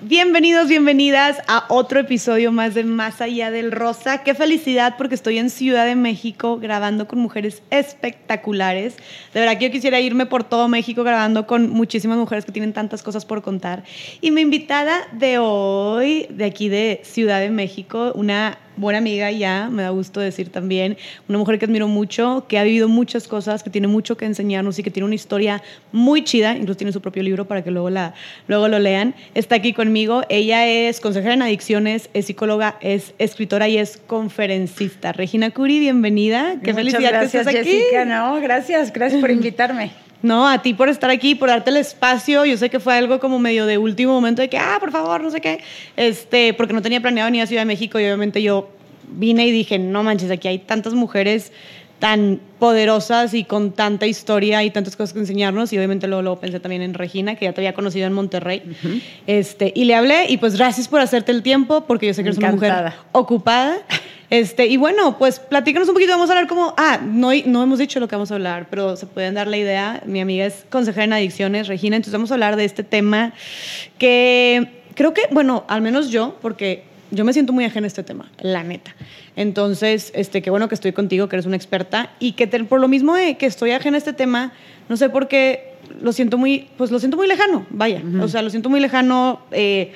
Bienvenidos, bienvenidas a otro episodio más de Más Allá del Rosa. Qué felicidad porque estoy en Ciudad de México grabando con mujeres espectaculares. De verdad que yo quisiera irme por todo México grabando con muchísimas mujeres que tienen tantas cosas por contar. Y mi invitada de hoy, de aquí de Ciudad de México, una buena amiga ya, me da gusto decir también, una mujer que admiro mucho, que ha vivido muchas cosas, que tiene mucho que enseñarnos y que tiene una historia muy chida, incluso tiene su propio libro para que luego, la, luego lo lean. Está aquí conmigo, ella es consejera en adicciones, es psicóloga, es escritora y es conferencista. Regina Curi, bienvenida. Qué felicidad gracias, que estés aquí. Jessica, no, gracias, gracias por invitarme. No, a ti por estar aquí, por darte el espacio. Yo sé que fue algo como medio de último momento de que, ah, por favor, no sé qué. Este, porque no tenía planeado venir a Ciudad de México y obviamente yo vine y dije, no manches, aquí hay tantas mujeres tan poderosas y con tanta historia y tantas cosas que enseñarnos. Y obviamente luego, luego pensé también en Regina, que ya te había conocido en Monterrey. este, y le hablé y pues gracias por hacerte el tiempo, porque yo sé que eres una mujer ocupada. Este, y bueno, pues platícanos un poquito, vamos a hablar como, ah, no, no hemos dicho lo que vamos a hablar, pero se pueden dar la idea. Mi amiga es consejera en adicciones, Regina, entonces vamos a hablar de este tema que creo que, bueno, al menos yo, porque yo me siento muy ajena a este tema, la neta. Entonces, este, qué bueno que estoy contigo, que eres una experta y que por lo mismo de que estoy ajena a este tema, no sé por qué lo siento muy, pues lo siento muy lejano, vaya. O sea, lo siento muy lejano. Eh,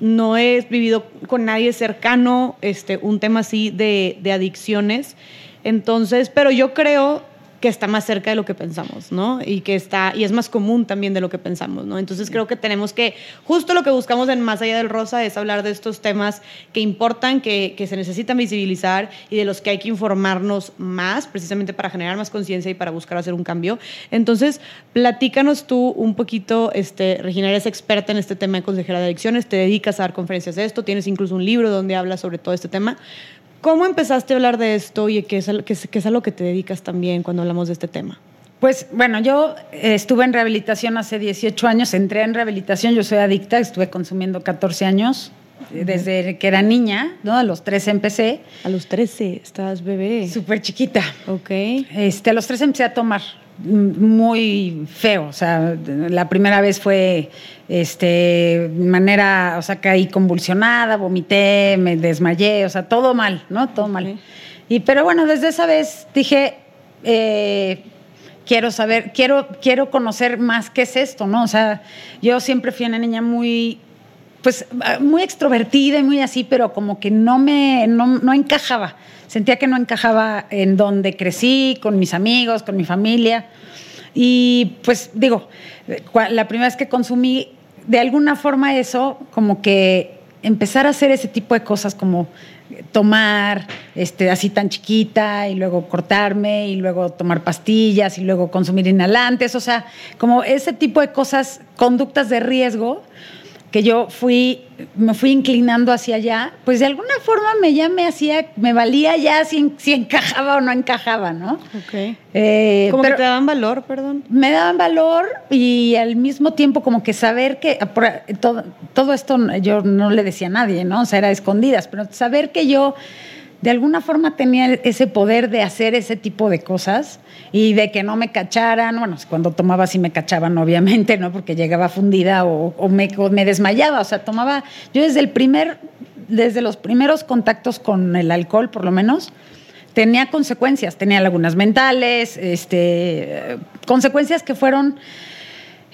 no he vivido con nadie cercano este, un tema así de, de adicciones. Entonces, pero yo creo que está más cerca de lo que pensamos, ¿no? Y que está, y es más común también de lo que pensamos, ¿no? Entonces creo que tenemos que, justo lo que buscamos en Más Allá del Rosa es hablar de estos temas que importan, que, que se necesitan visibilizar y de los que hay que informarnos más, precisamente para generar más conciencia y para buscar hacer un cambio. Entonces, platícanos tú un poquito, este, Regina, eres experta en este tema de consejera de adicciones, te dedicas a dar conferencias de esto, tienes incluso un libro donde hablas sobre todo este tema. ¿Cómo empezaste a hablar de esto y qué es, qué, es, a lo que te dedicas también cuando hablamos de este tema? Pues bueno, yo estuve en rehabilitación hace 18 años, entré en rehabilitación, yo soy adicta, estuve consumiendo 14 años, desde que era niña, ¿no? A los 13 empecé. A los 13, estás bebé. Súper chiquita. Ok. Este, a los 13 empecé a tomar muy feo. O sea, la primera vez fue este manera, o sea, caí convulsionada, vomité, me desmayé, o sea, todo mal, ¿no? Todo mal. Y pero bueno, desde esa vez dije, eh, quiero saber, quiero, quiero conocer más qué es esto, ¿no? O sea, yo siempre fui una niña muy pues muy extrovertida y muy así, pero como que no me no encajaba sentía que no encajaba en donde crecí, con mis amigos, con mi familia. Y pues digo, la primera vez que consumí, de alguna forma eso, como que empezar a hacer ese tipo de cosas como tomar este, así tan chiquita y luego cortarme y luego tomar pastillas y luego consumir inhalantes, o sea, como ese tipo de cosas, conductas de riesgo, que yo fui, me fui inclinando hacia allá, pues de alguna forma me ya me hacía, me valía ya si, si encajaba o no encajaba, ¿no? Ok. Eh, como que te daban valor, perdón. Me daban valor y al mismo tiempo como que saber que todo, todo esto yo no le decía a nadie, ¿no? O sea, era escondidas, pero saber que yo de alguna forma tenía ese poder de hacer ese tipo de cosas y de que no me cacharan. Bueno, cuando tomaba sí me cachaban, obviamente, ¿no? Porque llegaba fundida o, me, me, desmayaba. O sea, tomaba. Yo desde el primer, desde los primeros contactos con el alcohol, por lo menos, tenía consecuencias. Tenía lagunas mentales, este, consecuencias que fueron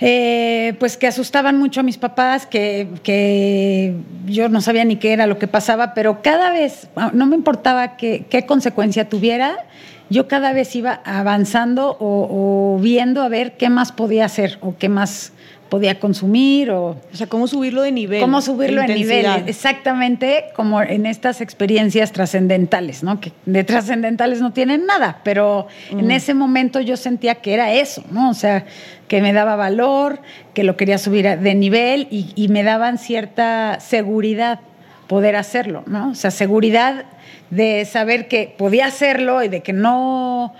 eh, pues que asustaban mucho a mis papás, que, yo no sabía ni qué era lo que pasaba, pero cada vez, ah, no me importaba qué, consecuencia tuviera, yo cada vez iba avanzando o, viendo a ver qué más podía hacer o qué más podía consumir o... O sea, cómo subirlo de nivel. Cómo subirlo de, nivel, exactamente como en estas experiencias trascendentales, ¿no? Que de trascendentales no tienen nada, pero en ese momento yo sentía que era eso, ¿no? O sea, que me daba valor, que lo quería subir de nivel y, me daban cierta seguridad poder hacerlo, ¿no? O sea, seguridad de saber que podía hacerlo y de que no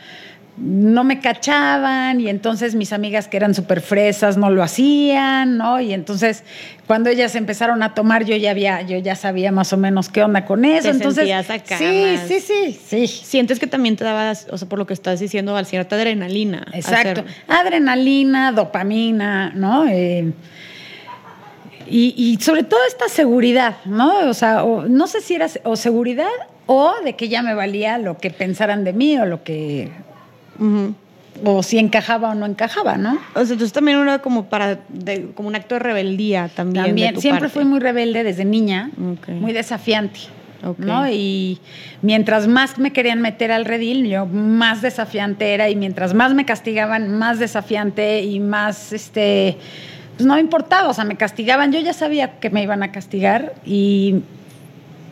no me cachaban y entonces mis amigas que eran súper fresas no lo hacían, ¿no? Y entonces cuando ellas empezaron a tomar yo ya había, yo ya sabía más o menos qué onda con eso. entonces, acá sí, sí, sí, sí. Sientes que también te daba, o sea, por lo que estás diciendo, cierta adrenalina. Exacto. Adrenalina, dopamina, ¿no? Eh, Y, y sobre todo esta seguridad, ¿no? O sea, o- no sé si era o seguridad o de que ya me valía lo que pensaran de mí o lo que O si encajaba o no encajaba, ¿no? O sea, entonces también era como para, de- como un acto de rebeldía también. de También, tu siempre parte. fui muy rebelde desde niña, muy desafiante. ¿no? Y mientras más me querían meter al redil, yo más desafiante era y mientras más me castigaban, más desafiante y más, este, pues no me importaba, o sea, me castigaban, yo ya sabía que me iban a castigar y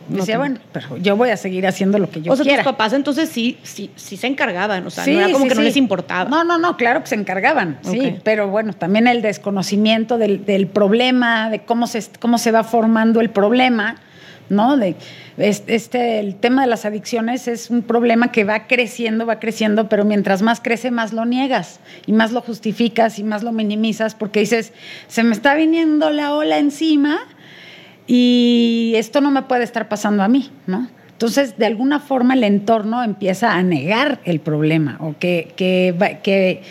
No decía, bueno, pero yo voy a seguir haciendo lo que yo o sea, quiera. tus papás entonces sí, sí, sí se encargaban, o sea, Sí, no era como sí, que no les importaba. No, no, no, claro que se encargaban, sí, pero bueno, también el desconocimiento del, del problema, de cómo se, cómo se va formando el problema, ¿no? De, es- este, el tema de las adicciones es un problema que va creciendo, va creciendo, pero mientras más crece, más lo niegas y más lo justificas y más lo minimizas porque dices, se me está viniendo la ola encima y esto no me puede estar pasando a mí, ¿no? Entonces, de alguna forma, el entorno empieza a negar el problema o que, que, que,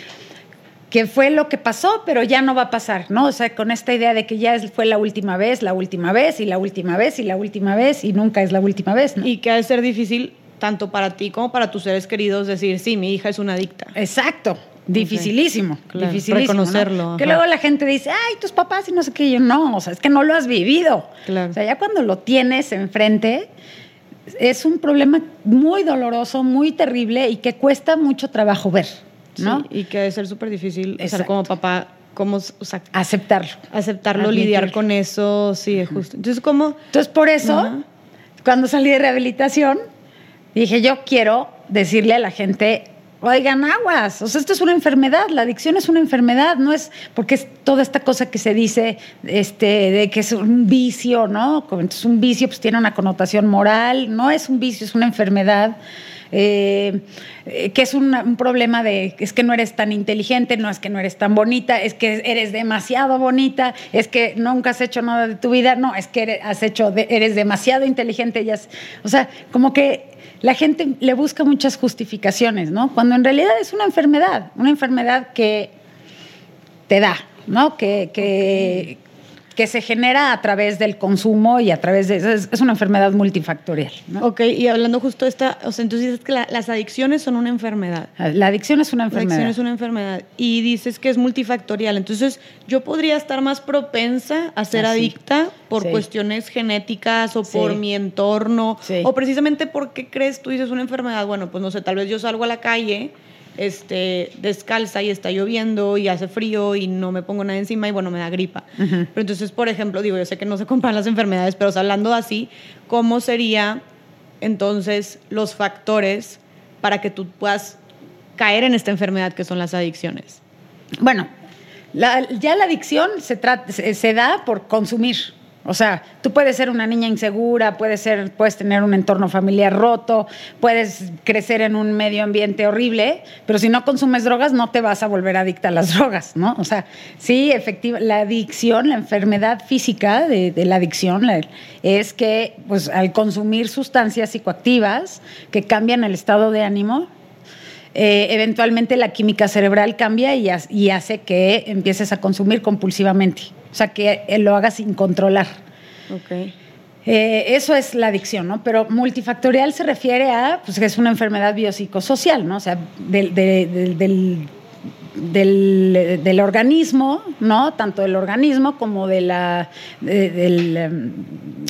que fue lo que pasó, pero ya no va a pasar, ¿no? O sea, con esta idea de que ya fue la última vez, la última vez y la última vez y la última vez y nunca es la última vez, ¿no? Y que ha de ser difícil tanto para ti como para tus seres queridos decir, sí, mi hija es una adicta. Exacto. Dificilísimo, Claro, dificilísimo. ¿no? reconocerlo, Que luego la gente dice, ay, tus papás y no sé qué. Y yo, no, o sea, es que no lo has vivido. Claro. O sea, ya cuando lo tienes enfrente, es un problema muy doloroso, muy terrible y que cuesta mucho trabajo ver, ¿no? Sí, y que ha de ser súper difícil, o sea, Exacto. como papá, cómo, o sea, Aceptarlo. aceptarlo, Admitirlo. lidiar con eso, sí, justo. Entonces, ¿cómo? Entonces, por eso, Ajá. cuando salí de rehabilitación, dije, yo quiero decirle a la gente, oigan, aguas, o sea, esto es una enfermedad, la adicción es una enfermedad, no es porque es toda esta cosa que se dice este, de que es un vicio, ¿no? Entonces, un vicio pues tiene una connotación moral, no es un vicio, es una enfermedad. eh, eh, que es un, un problema de es que no eres tan inteligente, no es que no eres tan bonita, es que eres demasiado bonita, es que nunca has hecho nada de tu vida, no, es que eres, has hecho eres demasiado inteligente, ya o sea, como que la gente le busca muchas justificaciones, ¿no? Cuando en realidad es una enfermedad, una enfermedad que te da, ¿no? Que, que, que se genera a través del consumo y a través de... Es, es una enfermedad multifactorial, ¿no? Ok, y hablando justo de esta, o sea, entonces dices que la- las adicciones son una enfermedad. La adicción es una La enfermedad. adicción es una enfermedad. Y dices que es multifactorial. Entonces, yo podría estar más propensa a ser Ah, adicta por Sí. cuestiones genéticas o Sí. por mi entorno. Sí. O precisamente porque crees tú dices una enfermedad. Bueno, pues no sé, tal vez yo salgo a la calle este, descalza y está lloviendo y hace frío y no me pongo nada encima y bueno, me da gripa. Ujú. Pero entonces, por ejemplo, digo, yo sé que no se comparan las enfermedades, pero o sea, hablando así, ¿cómo sería entonces los factores para que tú puedas caer en esta enfermedad que son las adicciones? Bueno, la- ya la adicción se, trata, se, se da por consumir. O sea, tú puedes ser una niña insegura, puedes, ser, puedes tener un entorno familiar roto, puedes crecer en un medio ambiente horrible, pero si no consumes drogas no te vas a volver adicta a las drogas, ¿no? O sea, sí, efectiva, la adicción, la enfermedad física de, la adicción es que pues, al consumir sustancias psicoactivas que cambian el estado de ánimo, eh, eventualmente la química cerebral cambia y hace que empieces a consumir compulsivamente. O sea, que lo hagas sin controlar. Ok. Eh, eso es la adicción, ¿no? Pero multifactorial se refiere a, pues, que es una enfermedad biopsicosocial, ¿no? O sea, del, de- del- del- del- del organismo, ¿no? Tanto del organismo como de la, de- del, em,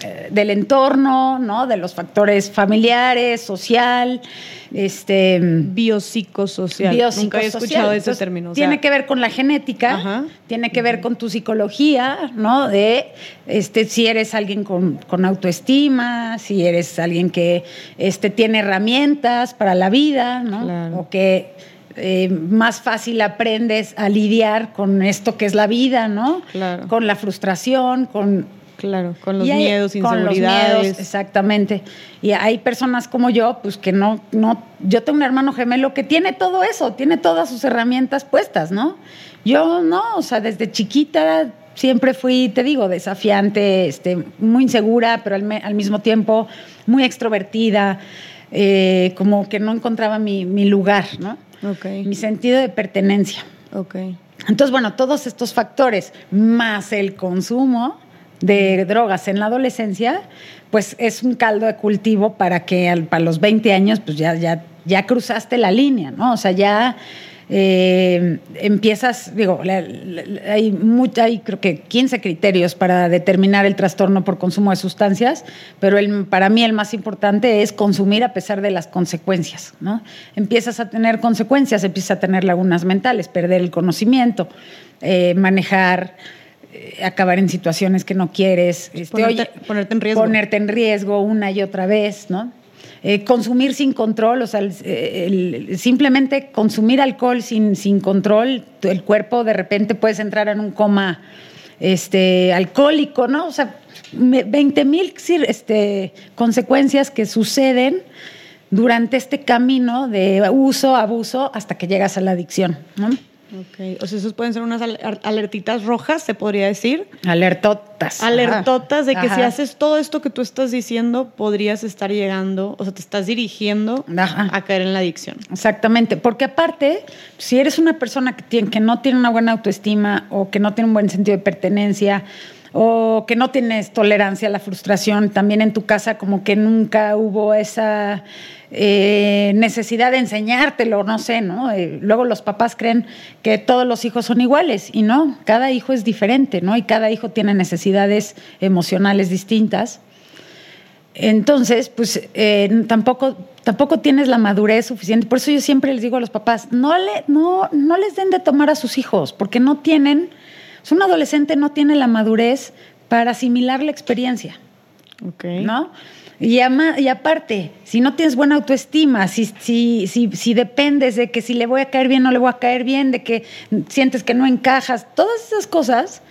eh, del entorno, ¿no? De los factores familiares, social, este Biopsicosocial. Nunca había biopsicosocial. escuchado ese Entonces, término. o sea, tiene que ver con la genética, Ajá. tiene que ver con tu psicología, ¿no? De este, si eres alguien con, con autoestima, si eres alguien que este, tiene herramientas para la vida, ¿no? Claro. O que eh, más fácil aprendes a lidiar con esto que es la vida, ¿no? Claro. Con la frustración, con Claro, con los hay- miedos, con los inseguridades. miedos, exactamente. Y hay personas como yo, pues que no, no, yo tengo un hermano gemelo que tiene todo eso, tiene todas sus herramientas puestas, ¿no? Yo no, o sea, desde chiquita siempre fui, te digo, desafiante, este, muy insegura, pero al, me- al mismo tiempo muy extrovertida, eh, como que no encontraba mi, mi lugar, ¿no? Mi sentido de pertenencia. ok. Entonces, bueno, todos estos factores, más el consumo, de drogas en la adolescencia, pues es un caldo de cultivo para que al, para los 20 años pues ya, ya, ya cruzaste la línea, ¿no? O sea, ya eh, empiezas, digo, hay, hay creo que 15 criterios para determinar el trastorno por consumo de sustancias, pero el, para mí el más importante es consumir a pesar de las consecuencias, ¿no? Empiezas a tener consecuencias, empiezas a tener lagunas mentales, perder el conocimiento, eh, manejar eh, acabar en situaciones que no quieres, este, ponerte, en riesgo. Ponerte en riesgo una y otra vez, ¿no? Eh, consumir sin control, o sea, simplemente consumir alcohol sin, sin control, el cuerpo de repente puedes entrar en un coma este, alcohólico, ¿no? O sea, 20 mil este, consecuencias que suceden durante este camino de uso, abuso, hasta que llegas a la adicción, ¿no? Ok, o sea, esos pueden ser unas alertitas rojas, se podría decir. Alertotas. Alertotas de que si haces todo esto que tú estás diciendo, podrías estar llegando, o sea, te estás dirigiendo a caer en la adicción. Exactamente, porque aparte, si eres una persona que, tiene, que no tiene una buena autoestima o que no tiene un buen sentido de pertenencia, o que no tienes tolerancia a la frustración, también en tu casa como que nunca hubo esa eh, necesidad de enseñártelo, no sé, ¿no? Eh, luego los papás creen que todos los hijos son iguales y no, cada hijo es diferente, ¿no? Y cada hijo tiene necesidades emocionales distintas. Entonces, pues eh, tampoco, tampoco tienes la madurez suficiente. Por eso yo siempre les digo a los papás, no, le, no, no les den de tomar a sus hijos, porque no tienen, un adolescente no tiene la madurez para asimilar la experiencia. Okay. ¿No? Y, y aparte, si no tienes buena autoestima, si, si, si, si, dependes de que si le voy a caer bien o no le voy a caer bien, de que sientes que no encajas, todas esas cosas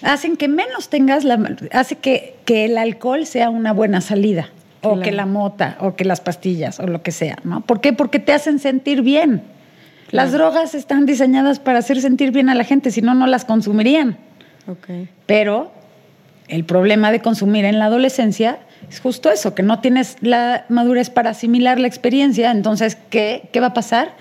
hacen que menos tengas, la, hace que, que el alcohol sea una buena salida, o que la mota, o que las pastillas, o lo que sea, ¿no? ¿Por qué? Porque te hacen sentir bien. Las drogas están diseñadas para hacer sentir bien a la gente, si no, no las consumirían. Okay. Pero el problema de consumir en la adolescencia es justo eso, que no tienes la madurez para asimilar la experiencia, entonces, ¿qué, qué va a pasar?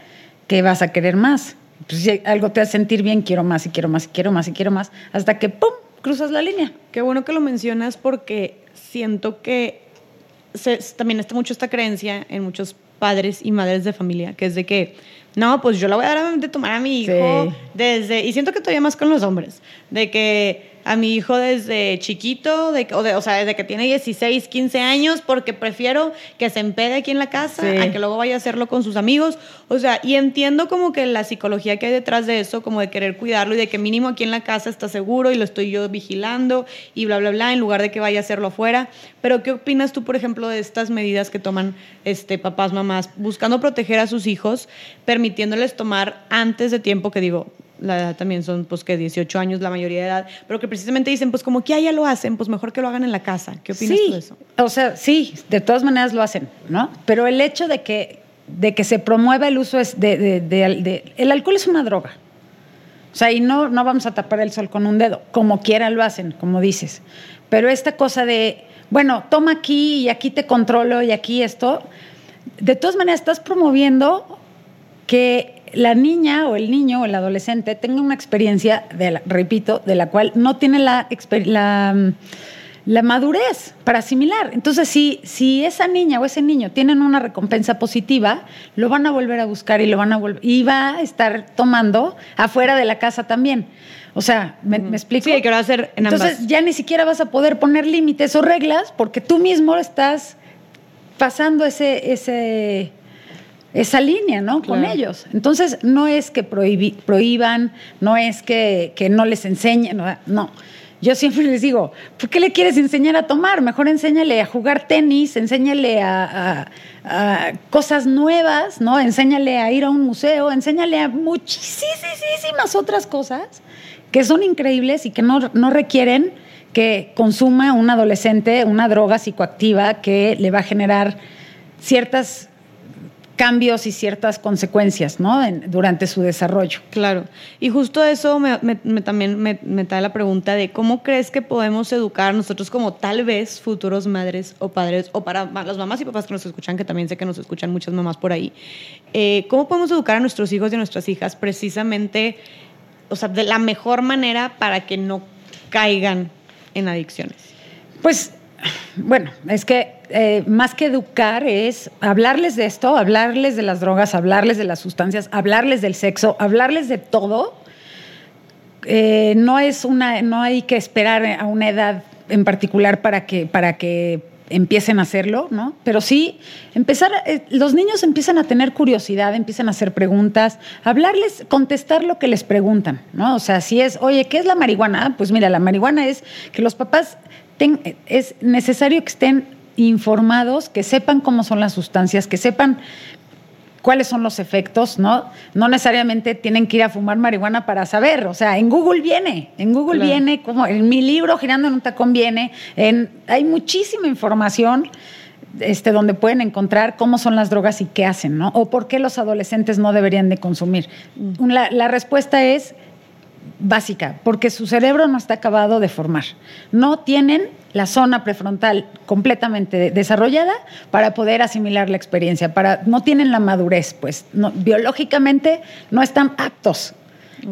Que vas a querer más. Pues si algo te hace sentir bien, quiero más y quiero más y quiero más y quiero más, hasta que ¡pum! cruzas la línea. Qué bueno que lo mencionas porque siento que también está mucho esta creencia en muchos padres y madres de familia, que es de que, no, pues yo la voy a dar de tomar a mi hijo desde, y siento que todavía más con los hombres, de que a mi hijo desde chiquito, de, o, o, sea, desde que tiene 16, 15 años, porque prefiero que se empede aquí en la casa a que luego vaya a hacerlo con sus amigos. O sea, y entiendo como que la psicología que hay detrás de eso, como de querer cuidarlo y de que mínimo aquí en la casa está seguro y lo estoy yo vigilando y bla, bla, bla, en lugar de que vaya a hacerlo afuera. Pero, ¿qué opinas tú, por ejemplo, de estas medidas que toman este, papás, mamás, buscando proteger a sus hijos, permitiéndoles tomar antes de tiempo, que digo, la edad también son pues que 18 años la mayoría de edad, pero que precisamente dicen pues como que ya lo hacen, pues mejor que lo hagan en la casa. ¿Qué opinas sí, tú de eso? O sea, sí, de todas maneras lo hacen, ¿no? Pero el hecho de que, de que se promueva el uso es de, de, el alcohol es una droga. O sea, y no, no vamos a tapar el sol con un dedo, como quiera lo hacen, como dices. Pero esta cosa de, bueno, toma aquí y aquí te controlo y aquí esto, de todas maneras estás promoviendo que la niña o el niño o el adolescente tenga una experiencia, de repito, de la cual no tiene la, la, madurez para asimilar. Entonces, si, si esa niña o ese niño tienen una recompensa positiva, lo van a volver a buscar y lo van a volver, y va a estar tomando afuera de la casa también. O sea, ¿me, explico? Sí, que va a hacer en Entonces, ya ni siquiera vas a poder poner límites o reglas porque tú mismo estás pasando ese, ese esa línea, ¿no? Con ellos. Entonces, no es que prohíban, no es que, no les enseñen, no. Yo siempre les digo, ¿por qué le quieres enseñar a tomar? Mejor enséñale a jugar tenis, enséñale a, cosas nuevas, ¿no? Enséñale a ir a un museo, enséñale a muchísimas otras cosas que son increíbles y que no, no requieren que consuma un adolescente una droga psicoactiva que le va a generar ciertas cambios y ciertas consecuencias ¿no? durante su desarrollo. Claro. Y justo eso me, también me, me, trae la pregunta de cómo crees que podemos educar nosotros como tal vez futuros madres o padres, o para las mamás y papás que nos escuchan, que también sé que nos escuchan muchas mamás por ahí, eh, ¿cómo podemos educar a nuestros hijos y a nuestras hijas precisamente, o sea, de la mejor manera para que no caigan en adicciones? Pues, bueno, es que eh, más que educar es hablarles de esto, hablarles de las drogas, hablarles de las sustancias, hablarles del sexo, hablarles de todo. Eh, no es una, no hay que esperar a una edad en particular para que, para que empiecen a hacerlo, ¿no? Pero sí, empezar, eh, los niños empiezan a tener curiosidad, empiezan a hacer preguntas, hablarles, contestar lo que les preguntan, ¿no? O sea, si es, oye, ¿qué es la marihuana? Pues mira, la marihuana es que los papás, es necesario que estén informados, que sepan cómo son las sustancias, que sepan cuáles son los efectos, ¿no? No necesariamente tienen que ir a fumar marihuana para saber, o sea, en Google viene, en Google viene, como en mi libro Girando en un tacón viene, en, hay muchísima información este, donde pueden encontrar cómo son las drogas y qué hacen, ¿no? O por qué los adolescentes no deberían de consumir. Mm. La, la respuesta es básica, porque su cerebro no está acabado de formar. No tienen la zona prefrontal completamente desarrollada para poder asimilar la experiencia, para, no tienen la madurez, pues biológicamente no están aptos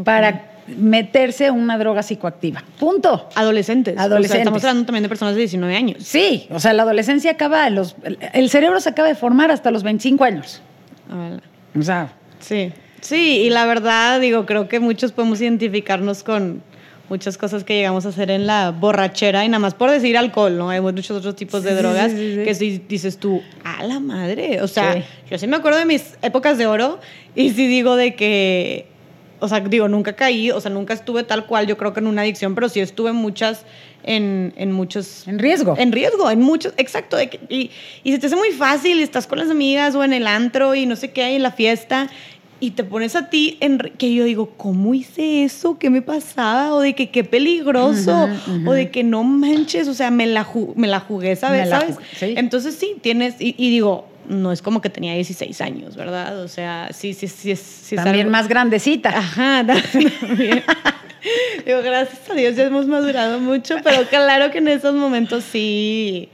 para meterse una droga psicoactiva. Punto. Adolescentes. Adolescentes. estamos hablando también de personas de 19 años. Sí, o sea, la adolescencia acaba, los, el cerebro se acaba de formar hasta los 25 años. O sea. Sí. Sí, y la verdad, digo, creo que muchos podemos identificarnos con muchas cosas que llegamos a hacer en la borrachera y nada más por decir alcohol, ¿no? Hay muchos otros tipos de drogas que si dices tú, a la madre, o sea, yo sí me acuerdo de mis épocas de oro y sí digo de que, o sea, digo, nunca caí, o sea, nunca estuve tal cual, yo creo que en una adicción, pero sí estuve muchas, en, en muchos... En riesgo. En riesgo, en muchos, exacto. y, y se te hace muy fácil, estás con las amigas o en el antro y no sé qué hay en la fiesta y te pones a ti en que yo digo, ¿cómo hice eso? ¿Qué me pasaba? O de que qué peligroso, o de que no manches, o sea, me la, me la jugué, ¿sabes? ¿sabes? Entonces sí, tienes, y, digo, no es como que tenía 16 años, ¿verdad? O sea, sí, sí, sí. sí también más grandecita. Ajá, también. digo, gracias a Dios ya hemos madurado mucho, pero claro que en esos momentos sí,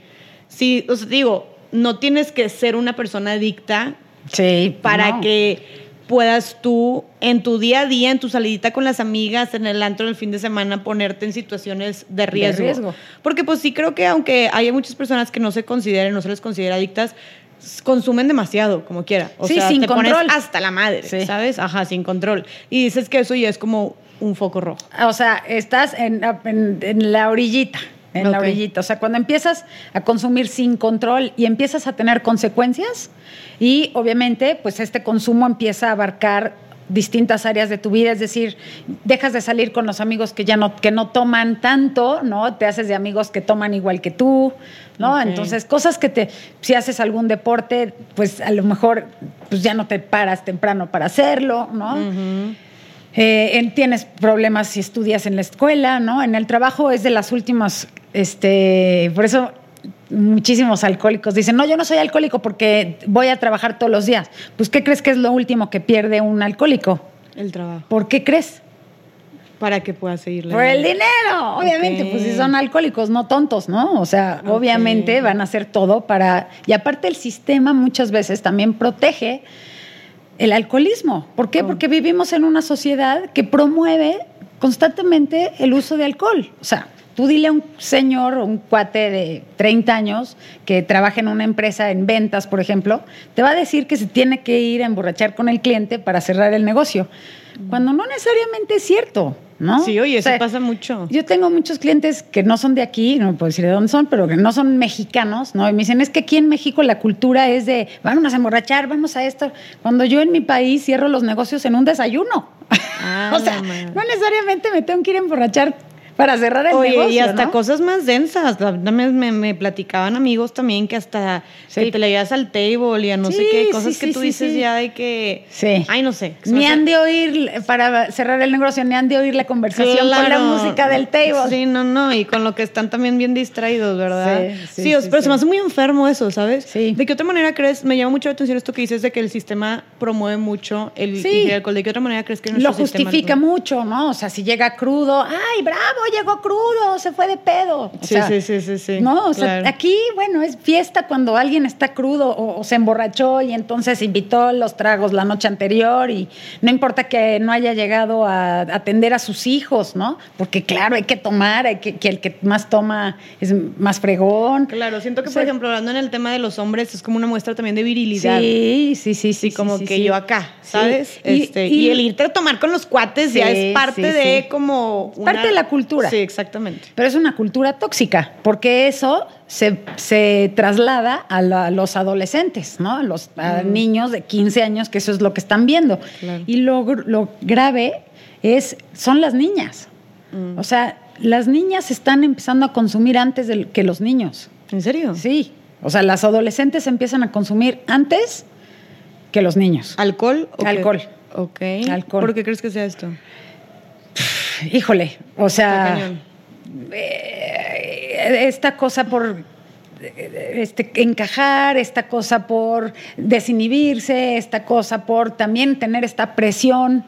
sí, o sea, digo, no tienes que ser una persona adicta sí, para que puedas tú en tu día a día, en tu salidita con las amigas, en el antro del fin de semana, ponerte en situaciones de riesgo. De riesgo. Porque pues sí creo que aunque haya muchas personas que no se consideren, no se les considera adictas, consumen demasiado, como quiera. O sea, sin te control. pones hasta la madre, ¿sabes? Ajá, sin control. Y dices que eso ya es como un foco rojo. O sea, estás en, en la orillita en la orillita. O sea, cuando empiezas a consumir sin control y empiezas a tener consecuencias y obviamente pues este consumo empieza a abarcar distintas áreas de tu vida, es decir, dejas de salir con los amigos que ya no, que no toman tanto, ¿no? Te haces de amigos que toman igual que tú, ¿no? Entonces, cosas que te, si haces algún deporte, pues a lo mejor pues ya no te paras temprano para hacerlo, ¿no? Eh, tienes problemas si estudias en la escuela, ¿no? En el trabajo es de las últimas, este, por eso muchísimos alcohólicos dicen, no, yo no soy alcohólico porque voy a trabajar todos los días. Pues, ¿qué crees que es lo último que pierde un alcohólico? El trabajo. ¿Por qué crees? Para que pueda seguirle. Por el dinero, obviamente, pues si son alcohólicos, no tontos, ¿no? O sea, obviamente van a hacer todo para... Y aparte el sistema muchas veces también protege el alcoholismo. ¿Por qué? Oh. Porque vivimos en una sociedad que promueve constantemente el uso de alcohol. O sea, tú dile a un señor o un cuate de 30 años que trabaja en una empresa en ventas, por ejemplo, te va a decir que se tiene que ir a emborrachar con el cliente para cerrar el negocio. Cuando no necesariamente es cierto. ¿no? Sí, oye, eso pasa mucho. Yo tengo muchos clientes que no son de aquí, no puedo decir de dónde son, pero que no son mexicanos, ¿no? Y me dicen, es que aquí en México la cultura es de, vamos a emborrachar, vamos a esto. Cuando yo en mi país cierro los negocios en un desayuno. Ah, o sea, no necesariamente me tengo que ir a emborrachar para cerrar el Oye, y hasta cosas más densas. Me, me, platicaban amigos también que hasta que te leías al table y a no sé qué, cosas que tú dices ya de que. Sí. Ay, no sé. Ni han de oír, para cerrar el negocio, ni han de oír la conversación con la música del table. Sí, no, no. Y con lo que están también bien distraídos, ¿verdad? Sí, sí. pero se me hace muy enfermo eso, ¿sabes? Sí. ¿De qué otra manera crees? Me llama mucho la atención esto que dices de que el sistema promueve mucho el, alcohol. ¿De qué otra manera crees que Lo justifica mucho, ¿no? O sea, si llega crudo, ¡ay, bravo! Llegó crudo, se fue de pedo. O Sí, sea, sí, sí, sí, sí, No, o sea, aquí, bueno, es fiesta cuando alguien está crudo o, o se emborrachó y entonces invitó los tragos la noche anterior y no importa que no haya llegado a atender a sus hijos, ¿no? Porque claro, hay que tomar, hay que, que el que más toma es más fregón. Claro, siento que, O por ejemplo, hablando en el tema de los hombres, es como una muestra también de virilidad. Sí, sí, sí, sí. Como que yo acá. ¿sabes? Y- este, y- y, el irte a tomar con los cuates ya es parte de como... Es parte de la cultura. Sí, exactamente. Pero es una cultura tóxica, porque eso se, se traslada a, la- a los adolescentes, ¿no? A los a niños de 15 años, que eso es lo que están viendo. Claro. Y lo, lo grave es, son las niñas. Mm. O sea, las niñas están empezando a consumir antes que los niños. ¿En serio? Sí. O sea, las adolescentes empiezan a consumir antes que los niños. ¿Alcohol? o qué? Alcohol. Ok. Alcohol. ¿Por qué crees que sea esto? Híjole, o sea... eh, esta cosa por este, encajar, esta cosa por desinhibirse, esta cosa por también tener esta presión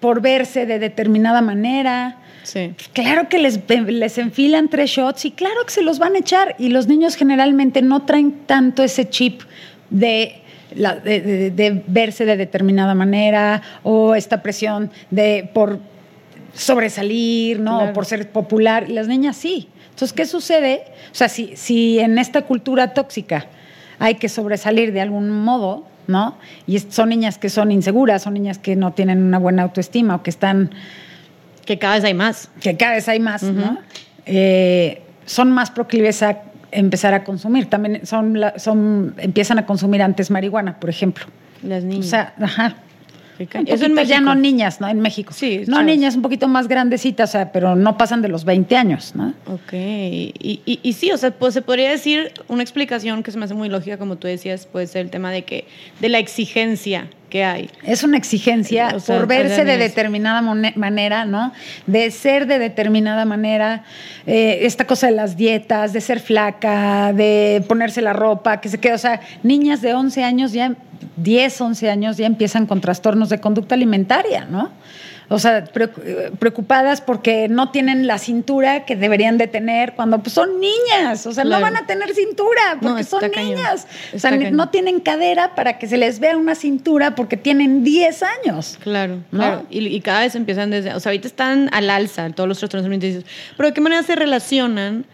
por verse de determinada manera. Sí. Claro que les, les enfilan tres shots y claro que se los van a echar. Y los niños generalmente no traen tanto ese chip de, la- de, de- de verse de determinada manera o esta presión de por sobresalir, ¿no? Claro. Por ser popular. Las niñas sí. Entonces, ¿qué sucede? O sea, si, si en esta cultura tóxica hay que sobresalir de algún modo, ¿no? Y son niñas que son inseguras, son niñas que no tienen una buena autoestima o que están Que cada vez hay más. que cada vez hay más. ¿no? Eh, son más proclives a empezar a consumir. También son, la- son empiezan a consumir antes marihuana, por ejemplo. Las niñas. O sea, ajá. Eso en poquito ya no niñas, ¿no? En México. Sí, No niñas un poquito más grandecitas, o sea, pero no pasan de los 20 años, ¿no? Ok, y, y- y sí, o sea, pues se podría decir una explicación que se me hace muy lógica, como tú decías, puede ser el tema de que, de la exigencia que hay. Es una exigencia O sea, por verse de determinada manera, ¿no? De ser de determinada manera, eh, esta cosa de las dietas, de ser flaca, de ponerse la ropa, que se quede, o sea, niñas de 11 años ya, 10, 11 años ya empiezan con trastornos de conducta alimentaria, ¿no? O sea, eh, preocupadas porque no tienen la cintura que deberían de tener cuando pues, son niñas. O sea, Claro. no van a tener cintura No, porque son cañón. niñas. O sea, cañón. no tienen cadera para que se les vea una cintura porque tienen 10 años. Claro, ¿No? claro. Y, y cada vez empiezan desde, o sea, ahorita están al alza todos los trastornos alimenticios. Pero ¿de qué manera se relacionan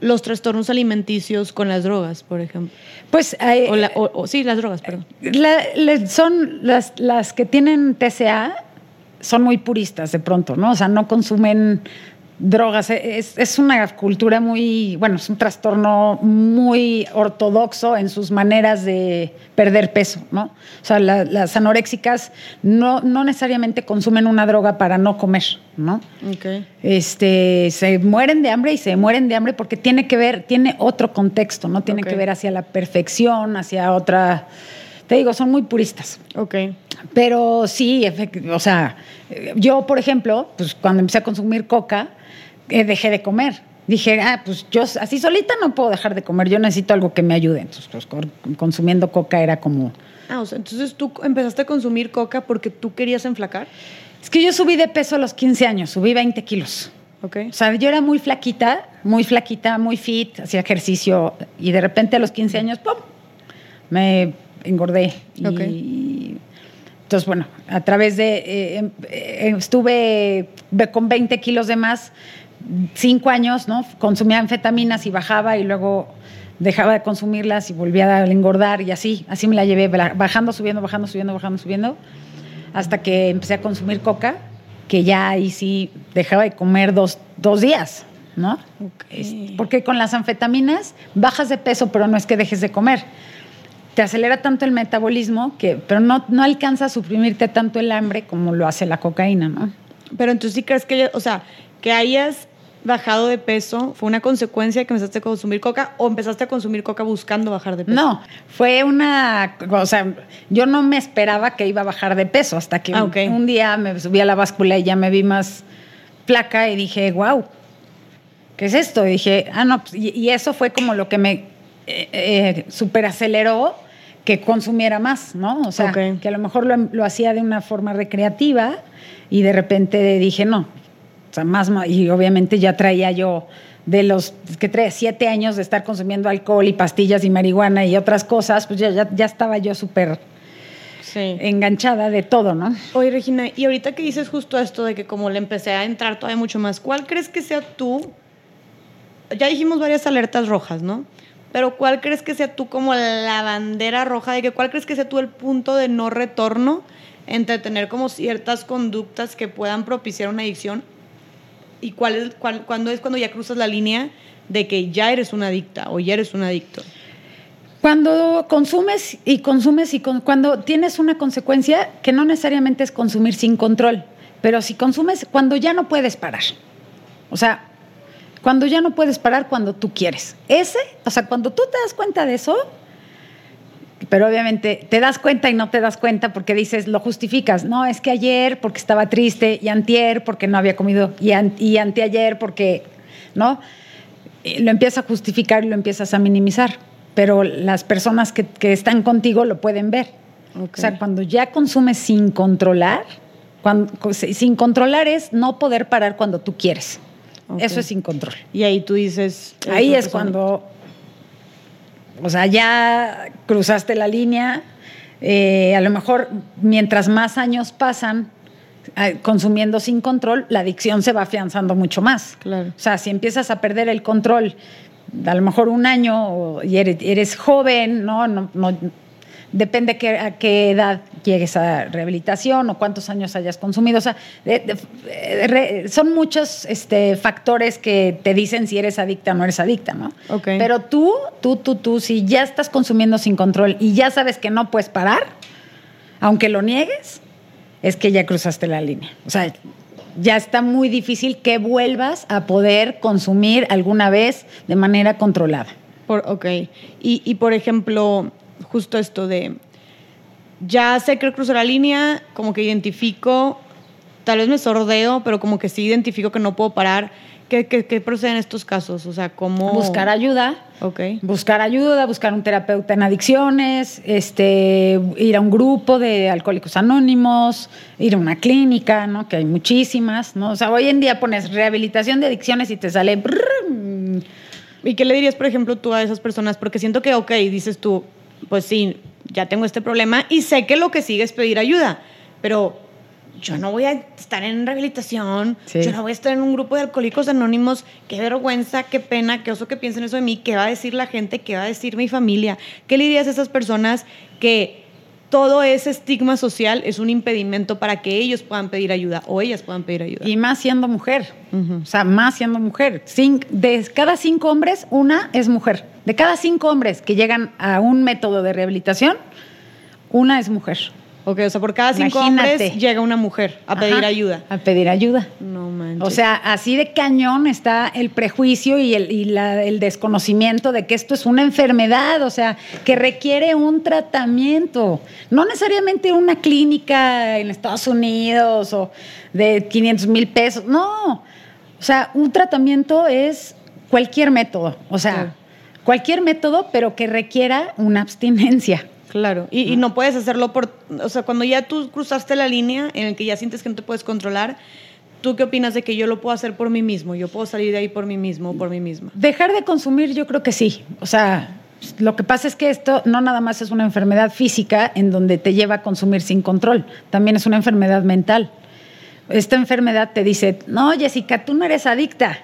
los trastornos alimenticios con las drogas, por ejemplo? Pues eh, O, la- o- o- sí, las drogas, perdón. la- le- son las, las que tienen TCA son muy puristas de pronto, ¿no? O sea, no consumen drogas. Es, es una cultura muy, bueno, es un trastorno muy ortodoxo en sus maneras de perder peso, ¿no? O sea, la- las anoréxicas no, no necesariamente consumen una droga para no comer, ¿no? Ok. este, se mueren de hambre y se mueren de hambre porque tiene que ver, tiene otro contexto, no tiene que ver hacia la perfección, hacia otra. Te digo, son muy puristas. Ok. Pero sí, o sea, eh, yo, por ejemplo, pues cuando empecé a consumir coca, eh, dejé de comer. Dije, ah, pues yo así solita no puedo dejar de comer, yo necesito algo que me ayude. Entonces, pues, consumiendo coca era como. Ah, o sea, entonces tú empezaste a consumir coca porque tú querías enflacar. Es que yo subí de peso a los 15 años, subí 20 kilos. Ok. O sea, yo era muy flaquita, muy flaquita, muy fit, hacía ejercicio y de repente a los 15 años, ¡pum! Me engordé. Y. Entonces, bueno, a través de... eh, em- eh, estuve ve- con 20 kilos de más, cinco años, ¿no? Consumía anfetaminas y bajaba y luego dejaba de consumirlas y volvía a engordar y así, así me la llevé, bajando, subiendo, bajando, subiendo, bajando, subiendo, hasta que empecé a consumir coca, que ya ahí sí dejaba de comer dos, dos días, ¿no? Porque con las anfetaminas bajas de peso, pero no es que dejes de comer. Te acelera tanto el metabolismo que, pero no, no alcanza a suprimirte tanto el hambre como lo hace la cocaína, ¿no? Pero entonces sí crees que, o sea, que hayas bajado de peso fue una consecuencia de que empezaste a consumir coca o empezaste a consumir coca buscando bajar de peso. No, fue una, o sea, yo no me esperaba que iba a bajar de peso hasta que Ah, un- día me subí a la báscula y ya me vi más flaca y dije, wow, ¿qué es esto? Y dije, ah, no, pues, y, y eso fue como lo que me eh, eh, superaceleró que consumiera más, ¿no? O sea, que a lo mejor lo, lo hacía de una forma recreativa y de repente dije, no, O sea, más, y obviamente ya traía yo de los que traía siete años de estar consumiendo alcohol y pastillas y marihuana y otras cosas, pues ya, ya, ya estaba yo súper Sí. enganchada de todo, ¿no? Oye, Regina, y ahorita que dices justo esto de que como le empecé a entrar todavía mucho más, ¿cuál crees que sea tú? Ya dijimos varias alertas rojas, ¿no? Pero ¿cuál crees que sea tú como la bandera roja de que cuál crees que sea tú el punto de no retorno entre tener como ciertas conductas que puedan propiciar una adicción y cuál es cuál, cuándo es cuando ya cruzas la línea de que ya eres una adicta o ya eres un adicto? Cuando consumes y consumes y con- cuando tienes una consecuencia que no necesariamente es consumir sin control, pero si consumes cuando ya no puedes parar. O sea, cuando ya no puedes parar cuando tú quieres. Ese, o sea, cuando tú te das cuenta de eso, pero obviamente te das cuenta y no te das cuenta porque dices, lo justificas. No, es que ayer porque estaba triste y antier porque no había comido y, an- y anteayer porque, ¿no? Y lo empiezas a justificar y lo empiezas a minimizar. Pero las personas que, que están contigo lo pueden ver. Ok. O sea, cuando ya consumes sin controlar, cuando, sin controlar es no poder parar cuando tú quieres. Eso es sin control. Y ahí tú dices... Ahí es cuando, o sea, ya cruzaste la línea. eh, a lo mejor mientras más años pasan eh, consumiendo sin control, la adicción se va afianzando mucho más. Claro. O sea, si empiezas a perder el control, a lo mejor un año y eres, eres joven, ¿no? no, no depende que- a qué edad llegues a rehabilitación o cuántos años hayas consumido. O sea, de- de- re- son muchos este, factores que te dicen si eres adicta o no eres adicta, ¿no? Ok. Pero tú, tú, tú, tú, si ya estás consumiendo sin control y ya sabes que no puedes parar, aunque lo niegues, es que ya cruzaste la línea. O sea, ya está muy difícil que vuelvas a poder consumir alguna vez de manera controlada. Por, ok. Y, y, por ejemplo, justo esto de, ya sé que cruzo la línea, como que identifico, tal vez me sordeo, pero como que sí identifico que no puedo parar. ¿Qué, qué, qué procede en estos casos? O sea, ¿cómo...? Buscar ayuda, Ok. buscar ayuda, buscar un terapeuta en adicciones, este, ir a un grupo de alcohólicos anónimos, ir a una clínica, ¿no? Que hay muchísimas, ¿no? O sea, hoy en día pones rehabilitación de adicciones y te sale brrrm. ¿Y qué le dirías, por ejemplo, tú a esas personas? Porque siento que, ok, dices tú, pues sí, ya tengo este problema y sé que lo que sigue es pedir ayuda, pero yo no voy a estar en rehabilitación, Sí. yo no voy a estar en un grupo de alcohólicos anónimos, qué vergüenza, qué pena, qué oso que piensen eso de mí, qué va a decir la gente, qué va a decir mi familia. ¿Qué le dirías a esas personas que todo ese estigma social es un impedimento para que ellos puedan pedir ayuda o ellas puedan pedir ayuda? Y más siendo mujer. O sea, más siendo mujer. Cin- de cada cinco hombres, una es mujer. De cada cinco hombres que llegan a un método de rehabilitación, una es mujer. Ok, o sea, por cada cinco Imagínate. hombres llega una mujer a pedir Ajá, ayuda. A pedir ayuda. No manches. O sea, así de cañón está el prejuicio y, el, y la- el desconocimiento de que esto es una enfermedad, o sea, que requiere un tratamiento. No necesariamente una clínica en Estados Unidos o de 500 mil pesos, no. O sea, un tratamiento es cualquier método, o sea, cualquier método, pero que requiera una abstinencia. Claro, y, y no puedes hacerlo por, o sea, cuando ya tú cruzaste la línea en el que ya sientes que no te puedes controlar, ¿tú qué opinas de que yo lo puedo hacer por mí mismo? Yo puedo salir de ahí por mí mismo o por mí misma. Dejar de consumir, yo creo que sí. O sea, lo que pasa es que esto no nada más es una enfermedad física en donde te lleva a consumir sin control, también es una enfermedad mental. Esta enfermedad te dice, no, Jessica, tú no eres adicta.